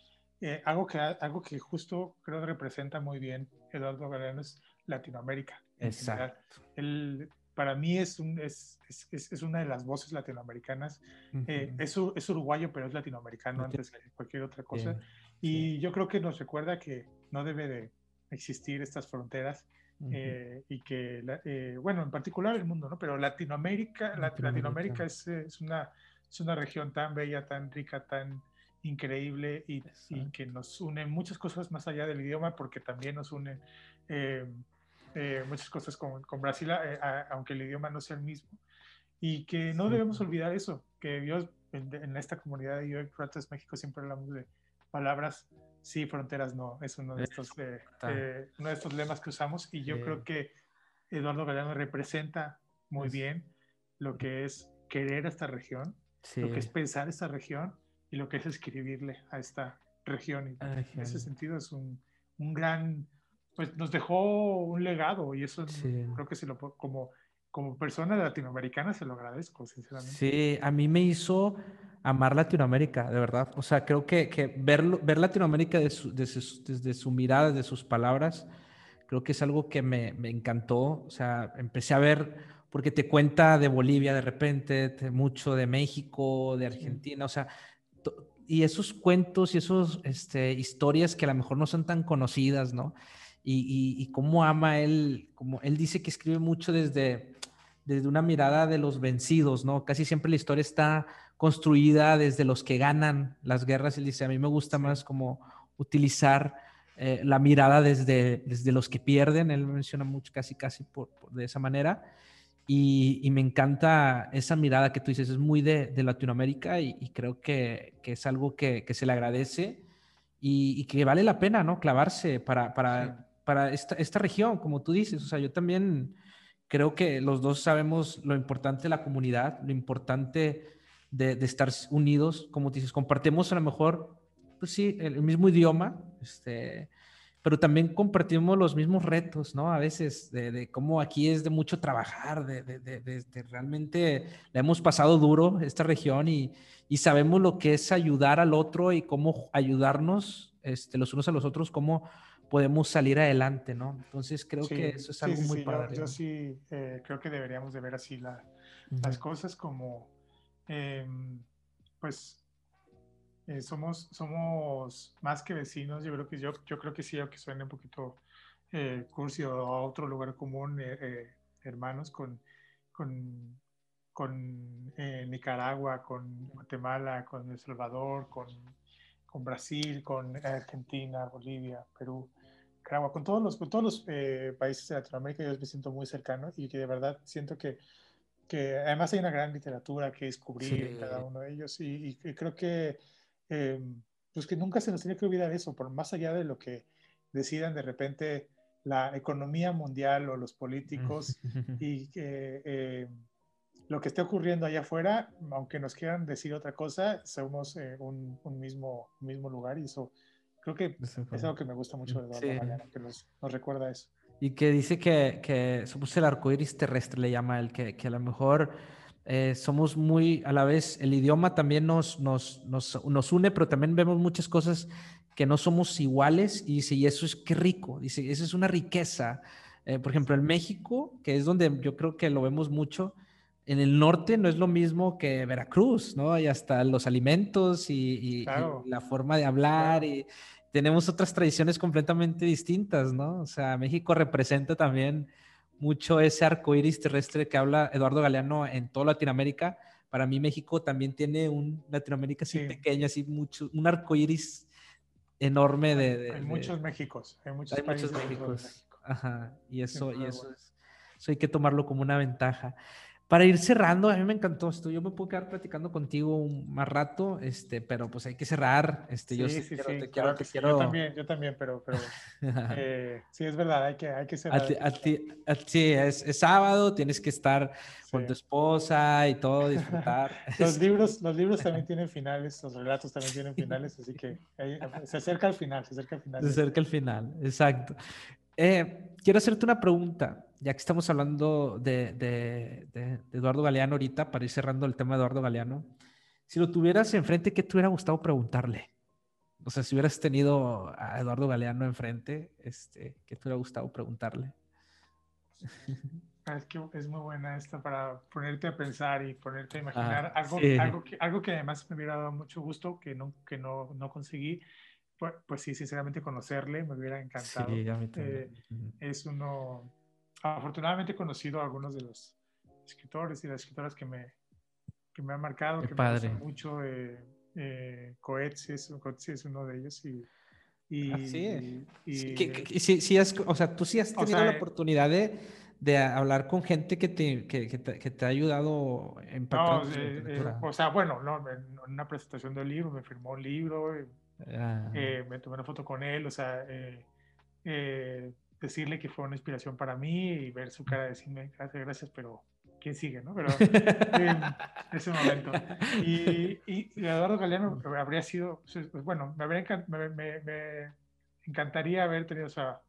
eh, algo, que, algo que justo creo que representa muy bien Eduardo Galeano es Latinoamérica. Exacto. Él para mí es, un, es, es, es, una de las voces latinoamericanas. Eh, es, es, uruguayo, pero es latinoamericano antes que cualquier otra cosa. y yo creo que nos recuerda que no debe de existir estas fronteras eh, y que, eh, bueno, en particular el mundo, ¿no? Pero Latinoamérica, Latinoamérica, es, es, una, es una región tan bella, tan rica, tan increíble y, y, que nos une muchas cosas más allá del idioma porque también nos une eh, muchas cosas con, con Brasil, eh, aunque el idioma no sea el mismo. Y que no debemos olvidar eso, que Dios, en, esta comunidad de Yo Pratas México siempre hablamos de palabras sí, fronteras no. Es uno de estos, eh, uno de estos lemas que usamos y yo creo que Eduardo Galeano representa muy bien lo que es querer a esta región, lo que es pensar esta región y lo que es escribirle a esta región. Y en ese sentido es un, un gran pues nos dejó un legado y eso creo que se lo como como persona latinoamericana se lo agradezco, sinceramente. Sí, a mí me hizo amar Latinoamérica, de verdad. O sea, creo que, que ver, ver Latinoamérica desde, su mirada, de sus palabras, creo que es algo que me, me, encantó. O sea, empecé a ver, porque te cuenta de Bolivia de repente, mucho de México, de Argentina, o sea, y esos cuentos y esas este, historias que a lo mejor no son tan conocidas, ¿no? y, cómo ama él, como él dice que escribe mucho desde, desde una mirada de los vencidos, ¿no? Casi siempre la historia está construida desde los que ganan las guerras. Él dice, a mí me gusta más como utilizar eh, la mirada desde, desde los que pierden. Él menciona mucho, casi, casi por, de esa manera. Y, me encanta esa mirada que tú dices, es muy de, de Latinoamérica y, creo que, que, es algo que, que se le agradece y, que vale la pena, ¿no? Clavarse para, para, para esta, esta región, como tú dices. O sea, yo también creo que los dos sabemos lo importante de la comunidad, lo importante de, de estar unidos, como dices, compartimos a lo mejor, pues sí, el, mismo idioma, este, pero también compartimos los mismos retos, ¿no? A veces de, de cómo aquí es de mucho trabajar, de, de, realmente le hemos pasado duro esta región y, y, sabemos lo que es ayudar al otro y cómo ayudarnos este, los unos a los otros, cómo podemos salir adelante, ¿no? Entonces creo que eso es algo muy padre. Yo, sí eh, creo que deberíamos de ver así las cosas como, em, pues, eh, somos, somos más que vecinos. Yo creo que yo, yo creo que sí, aunque suene un poquito eh, cursi o a otro lugar común, eh, hermanos con, con, con Nicaragua, con Guatemala, con El Salvador, con, con Brasil, con Argentina, Bolivia, Perú con todos los, con todos los eh, países de Latinoamérica yo me siento muy cercano y que de verdad siento que, que además hay una gran literatura que descubrir en cada uno de ellos y, creo que eh, pues que nunca se nos tiene que olvidar eso, por más allá de lo que decidan de repente la economía mundial o los políticos y que eh, lo que esté ocurriendo allá afuera, aunque nos quieran decir otra cosa, somos un, un, mismo, mismo lugar y eso Creo que es algo que me gusta mucho de Eduardo que nos, recuerda eso. Y que dice que, que somos el arco iris terrestre, le llama él, que, que a lo mejor eh, somos muy, a la vez, el idioma también nos, nos, nos, nos, une, pero también vemos muchas cosas que no somos iguales. Y dice, y eso es qué rico, dice, eso es una riqueza. Eh, por ejemplo, en México, que es donde yo creo que lo vemos mucho, en el norte no es lo mismo que Veracruz, ¿no? Y hasta los alimentos y, la forma de hablar y tenemos otras tradiciones completamente distintas, ¿no? O sea, México representa también mucho ese arco iris terrestre que habla Eduardo Galeano en toda Latinoamérica. Para mí, México también tiene un Latinoamérica así pequeño, así mucho, un arco iris enorme de. hay muchos Méxicos, hay muchos, muchos Méxicos. Ajá, y eso, y eso, es, eso hay que tomarlo como una ventaja para ir cerrando, a mí me encantó esto. Yo me puedo quedar platicando contigo un más rato, este, pero pues hay que cerrar. Este, yo sí, sí, quiero, sí, te quiero, te quiero... Yo también, yo también, pero, pero eh, sí es verdad, hay que, hay que cerrar. A ti, sí, es, es, sábado, tienes que estar con tu esposa y todo, disfrutar. los libros, los libros también tienen finales, los relatos también tienen finales, así que se acerca al final, se acerca al final. Se acerca al final, exacto. Eh, quiero hacerte una pregunta, ya que estamos hablando de, Eduardo Galeano ahorita, para ir cerrando el tema de Eduardo Galeano. Si lo tuvieras enfrente, ¿qué te hubiera gustado preguntarle? O sea, si hubieras tenido a Eduardo Galeano enfrente, este, ¿qué te hubiera gustado preguntarle? Es que es muy buena esta para ponerte a pensar y ponerte a imaginar algo, algo, que, algo que además me hubiera dado mucho gusto que no, que no, no conseguí. Pues, pues, sí, sinceramente conocerle me hubiera encantado. Sí, a mí eh, es uno, afortunadamente he conocido a algunos de los escritores y las escritoras que me, que me han marcado, que me gustan mucho. Eh, eh, Coetzee, es, es uno de ellos y y, Así Y, o sea, tú sí has tenido la oportunidad de, de, hablar con gente que te, que, que, te, que te, ha ayudado en no, eh, eh, O sea, bueno, no, en una presentación del libro, me firmó un libro, ah. eh, me tomé una foto con él, o sea, decirle que fue una inspiración para mí y ver su cara, decirme gracias, gracias, pero quién sigue, ¿no? Pero en ese momento. Y, y, Eduardo Galeano habría sido, pues, pues, bueno, me, habría me, me, encantaría haber tenido esa,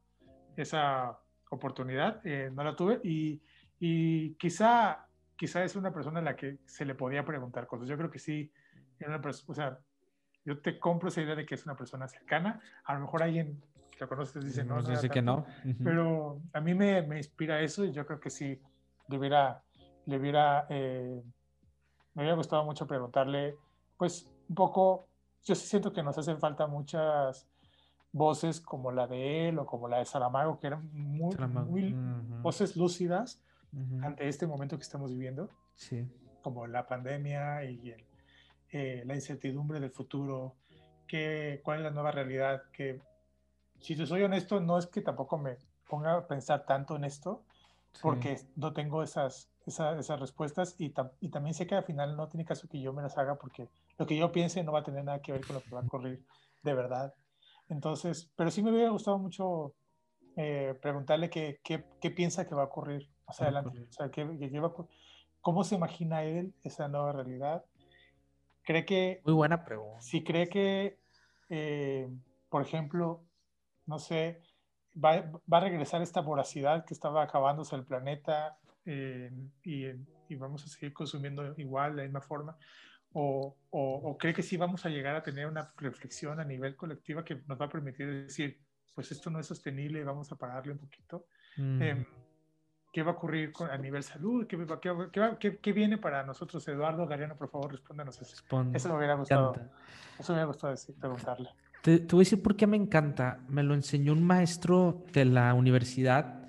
esa oportunidad, eh, no la tuve y, y, quizá, quizá es una persona a la que se le podía preguntar cosas. Yo creo que sí, una o sea, yo te compro esa idea de que es una persona cercana, a lo mejor alguien que lo conoces dice no, dice que no, pero a mí me, me, inspira eso y yo creo que sí debiera le hubiera, eh, me hubiera gustado mucho preguntarle, pues un poco, yo sí siento que nos hacen falta muchas voces como la de él o como la de Saramago, que eran muy, voces lúcidas ante este momento que estamos viviendo, sí. como la pandemia y eh, la incertidumbre del futuro, que, cuál es la nueva realidad, que si te soy honesto, no es que tampoco me ponga a pensar tanto en esto, porque no tengo esas esas respuestas y, y, también sé que al final no tiene caso que yo me las haga porque lo que yo piense no va a tener nada que ver con lo que va a ocurrir de verdad. Entonces, pero sí me hubiera gustado mucho eh, preguntarle qué, qué, qué, piensa que va a ocurrir más adelante. O sea, qué, lleva, cómo se imagina él esa nueva realidad. ¿Cree que... Muy buena pregunta. Si cree que, eh, por ejemplo, no sé, va, va, a regresar esta voracidad que estaba acabándose el planeta, eh, y, vamos a seguir consumiendo igual, de la misma forma? O, o, cree que sí vamos a llegar a tener una reflexión a nivel colectiva que nos va a permitir decir, pues esto no es sostenible, vamos a pagarle un poquito? Mm. Em, ¿Qué va a ocurrir con, a nivel salud? ¿Qué, qué, qué, viene para nosotros? Eduardo Gariano, por favor, respóndanos eso. Eso me hubiera gustado, eso me hubiera gustado decir, preguntarle. Te, te, voy a decir por qué me encanta. Me lo enseñó un maestro de la universidad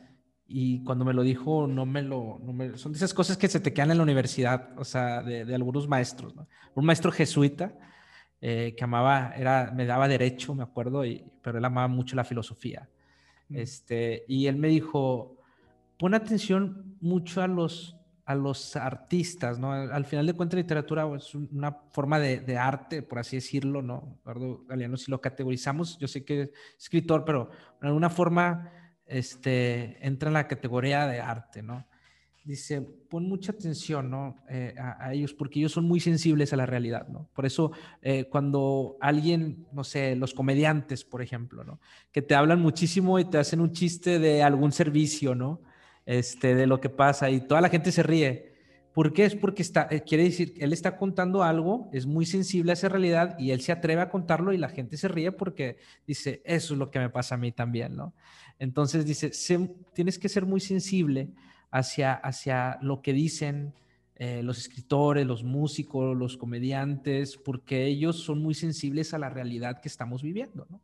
y cuando me lo dijo, no me lo, no me, son de esas cosas que se te quedan en la universidad, o sea, de, de algunos maestros, ¿no? Un maestro jesuita eh, que amaba, era, me daba derecho, me acuerdo, y, pero él amaba mucho la filosofía. Mm. Este, y él me dijo, pon atención mucho a los, a los artistas, ¿no? Al, final de cuentas, literatura es una forma de, de, arte, por así decirlo, ¿no? Eduardo Galeano, si lo categorizamos, yo sé que es escritor, pero de alguna forma este, entra en la categoría de arte, ¿no? Dice, pon mucha atención, ¿no? Eh, a, ellos, porque ellos son muy sensibles a la realidad, ¿no? Por eso, eh, cuando alguien, no sé, los comediantes, por ejemplo, ¿no? Que te hablan muchísimo y te hacen un chiste de algún servicio, ¿no? Este, de lo que pasa y toda la gente se ríe. ¿Por qué? Es porque está, eh, quiere decir, él está contando algo, es muy sensible a esa realidad y él se atreve a contarlo y la gente se ríe porque dice, eso es lo que me pasa a mí también, ¿no? Entonces dice, tienes que ser muy sensible hacia, hacia lo que dicen eh, los escritores, los músicos, los comediantes, porque ellos son muy sensibles a la realidad que estamos viviendo, ¿no?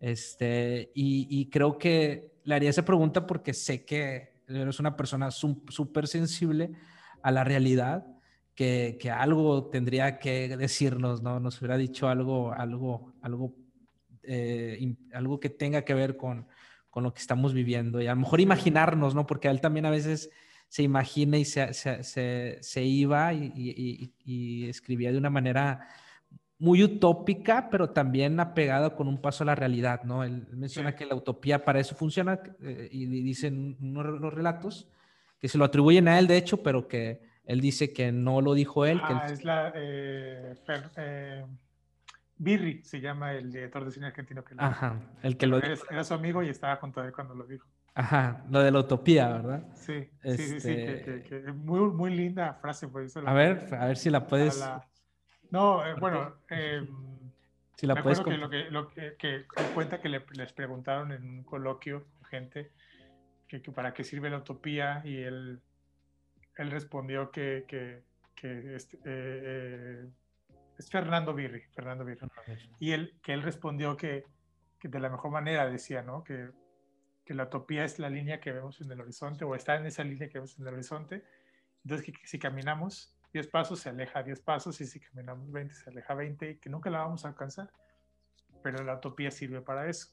Este, y, creo que le haría esa pregunta porque sé que eres una persona súper sensible a la realidad, que, que, algo tendría que decirnos, ¿no? Nos hubiera dicho algo, algo, algo, eh, algo que tenga que ver con, con lo que estamos viviendo y a lo mejor imaginarnos, ¿no? Porque él también a veces se imagina y se, se, se, iba y, y, escribía de una manera muy utópica, pero también apegada con un paso a la realidad, ¿no? Él, menciona que la utopía para eso funciona eh, y dicen unos los relatos que se lo atribuyen a él, de hecho, pero que él dice que no lo dijo él. Ah, es la... Eh, eh Birri se llama el director de cine argentino que lo Ajá, el que lo Era, su amigo y estaba junto a él cuando lo dijo. Ajá, lo de la utopía, ¿verdad? Sí, sí, sí, sí, este que, muy, muy linda frase. Pues, a ver, a ver si la puedes... No, eh, bueno, eh, si la me puedes... Que lo que, lo que, que cuenta que le, les preguntaron en un coloquio gente que, para qué sirve la utopía y él, él respondió que, que, que este, eh, eh, es Fernando Birri, Fernando Birri. Y él, que él respondió que, que de la mejor manera decía, ¿no? Que, que la utopía es la línea que vemos en el horizonte o está en esa línea que vemos en el horizonte. Entonces, que, si caminamos 10 pasos, se aleja 10 pasos y si caminamos 20, se aleja 20 y que nunca la vamos a alcanzar. Pero la utopía sirve para eso,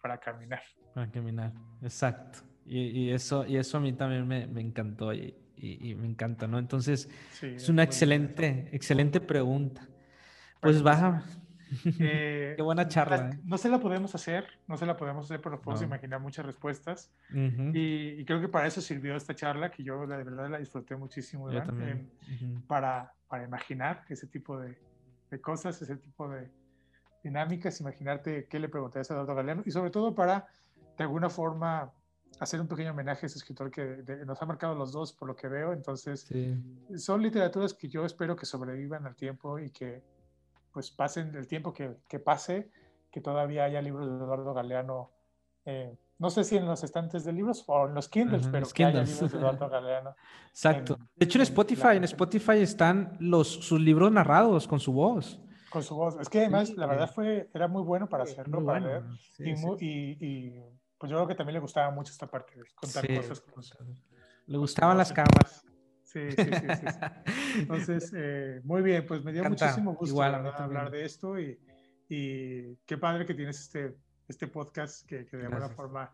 para caminar. Para caminar, exacto. Y, eso, y eso a mí también me, me encantó y, y, me encanta, ¿no? Entonces, es una excelente, excelente pregunta. Pues baja. Eh, Qué buena charla. ¿eh? No se la podemos hacer, no se la podemos hacer, pero nos podemos imaginar muchas respuestas. y, creo que para eso sirvió esta charla, que yo de verdad la disfruté muchísimo, eh, para, para imaginar ese tipo de, de, cosas, ese tipo de dinámicas, imaginarte qué le preguntarías a Eduardo Galeano y sobre todo para, de alguna forma, hacer un pequeño homenaje a ese escritor que nos ha marcado los dos por lo que veo. Entonces, son literaturas que yo espero que sobrevivan al tiempo y que pues pasen el tiempo que, que pase, que todavía haya libros de Eduardo Galeano. Eh, no sé si en los estantes de libros o en los Kindles, pero que haya libros de Eduardo Galeano. Exacto. de hecho, en Spotify, en Spotify están los, sus libros narrados con su voz. Con su voz. Es que además, la verdad, fue, era muy bueno para hacerlo, para leer. y, y pues yo creo que también le gustaba mucho esta parte de contar cosas. le gustaban las cámaras. Sí, sí, sí. Entonces, eh, muy bien, pues me dio muchísimo gusto hablar de esto y, y, qué padre que tienes este, este podcast que, de alguna forma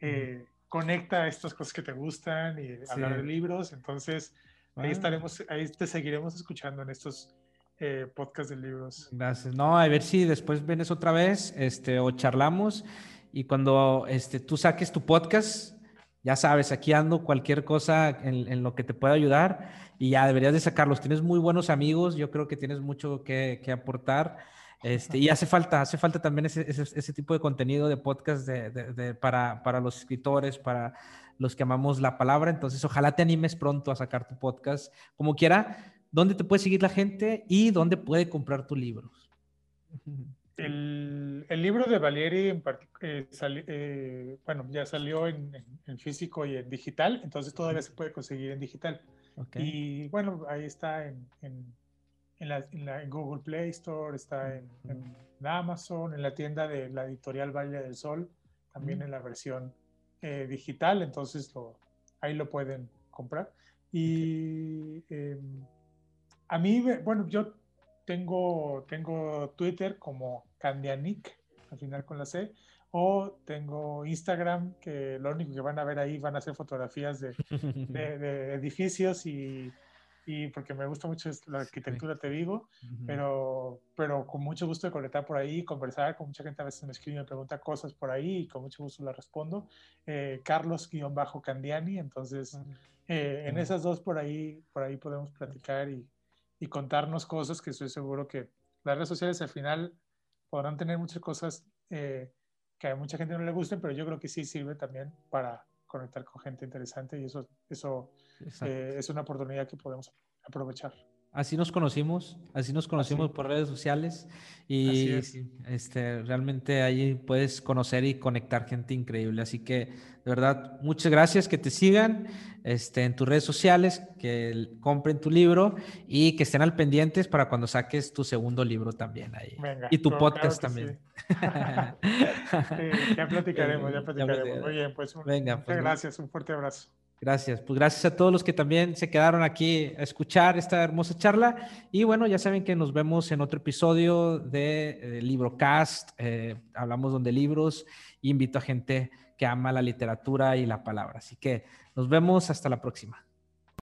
eh, conecta estas cosas que te gustan y hablar de libros. Entonces, ahí estaremos, ahí te seguiremos escuchando en estos eh, podcasts de libros. Gracias. No, a ver si después vienes otra vez este, o charlamos y cuando este, tú saques tu podcast, ya sabes, aquí ando cualquier cosa en, lo que te pueda ayudar y ya deberías de sacarlos. Tienes muy buenos amigos, yo creo que tienes mucho que, aportar. Este, y hace falta, hace falta también ese, tipo de contenido de podcast de, para, para, los escritores, para los que amamos la palabra. Entonces, ojalá te animes pronto a sacar tu podcast. Como quiera, ¿dónde te puede seguir la gente y dónde puede comprar tu libro? El, el, libro de Valieri, en eh, eh, bueno, ya salió en, en, físico y en digital, entonces todavía se puede conseguir en digital. Y bueno, ahí está en, en, la, en, Google Play Store, está en, Amazon, en la tienda de la editorial Valle del Sol, también en la versión eh, digital, entonces lo, ahí lo pueden comprar. Y em, a mí, bueno, yo tengo, tengo Twitter como Candianic, al final con la C, o tengo Instagram, que lo único que van a ver ahí van a ser fotografías de, de, edificios y, y, porque me gusta mucho la arquitectura, te digo, pero, pero con mucho gusto de conectar por ahí, conversar con mucha gente, a veces me escribe y me pregunta cosas por ahí y con mucho gusto la respondo. Eh, Carlos-Candiani, entonces eh, en esas dos por ahí, por ahí podemos platicar y, y contarnos cosas que estoy seguro que las redes sociales al final podrán tener muchas cosas eh, que a mucha gente no le gusten, pero yo creo que sí sirve también para conectar con gente interesante y eso, eso eh, es una oportunidad que podemos aprovechar. Así nos conocimos, así nos conocimos por redes sociales y este, realmente ahí puedes conocer y conectar gente increíble. Así que de verdad, muchas gracias, que te sigan este, en tus redes sociales, que compren tu libro y que estén al pendientes para cuando saques tu segundo libro también ahí. y tu podcast también. ya platicaremos, ya platicaremos. Muy bien, pues, Venga, muchas pues, gracias, un fuerte abrazo. Gracias. Pues gracias a todos los que también se quedaron aquí a escuchar esta hermosa charla. Y bueno, ya saben que nos vemos en otro episodio de, Librocast. Eh, hablamos donde libros y invito a gente que ama la literatura y la palabra. Así que nos vemos hasta la próxima.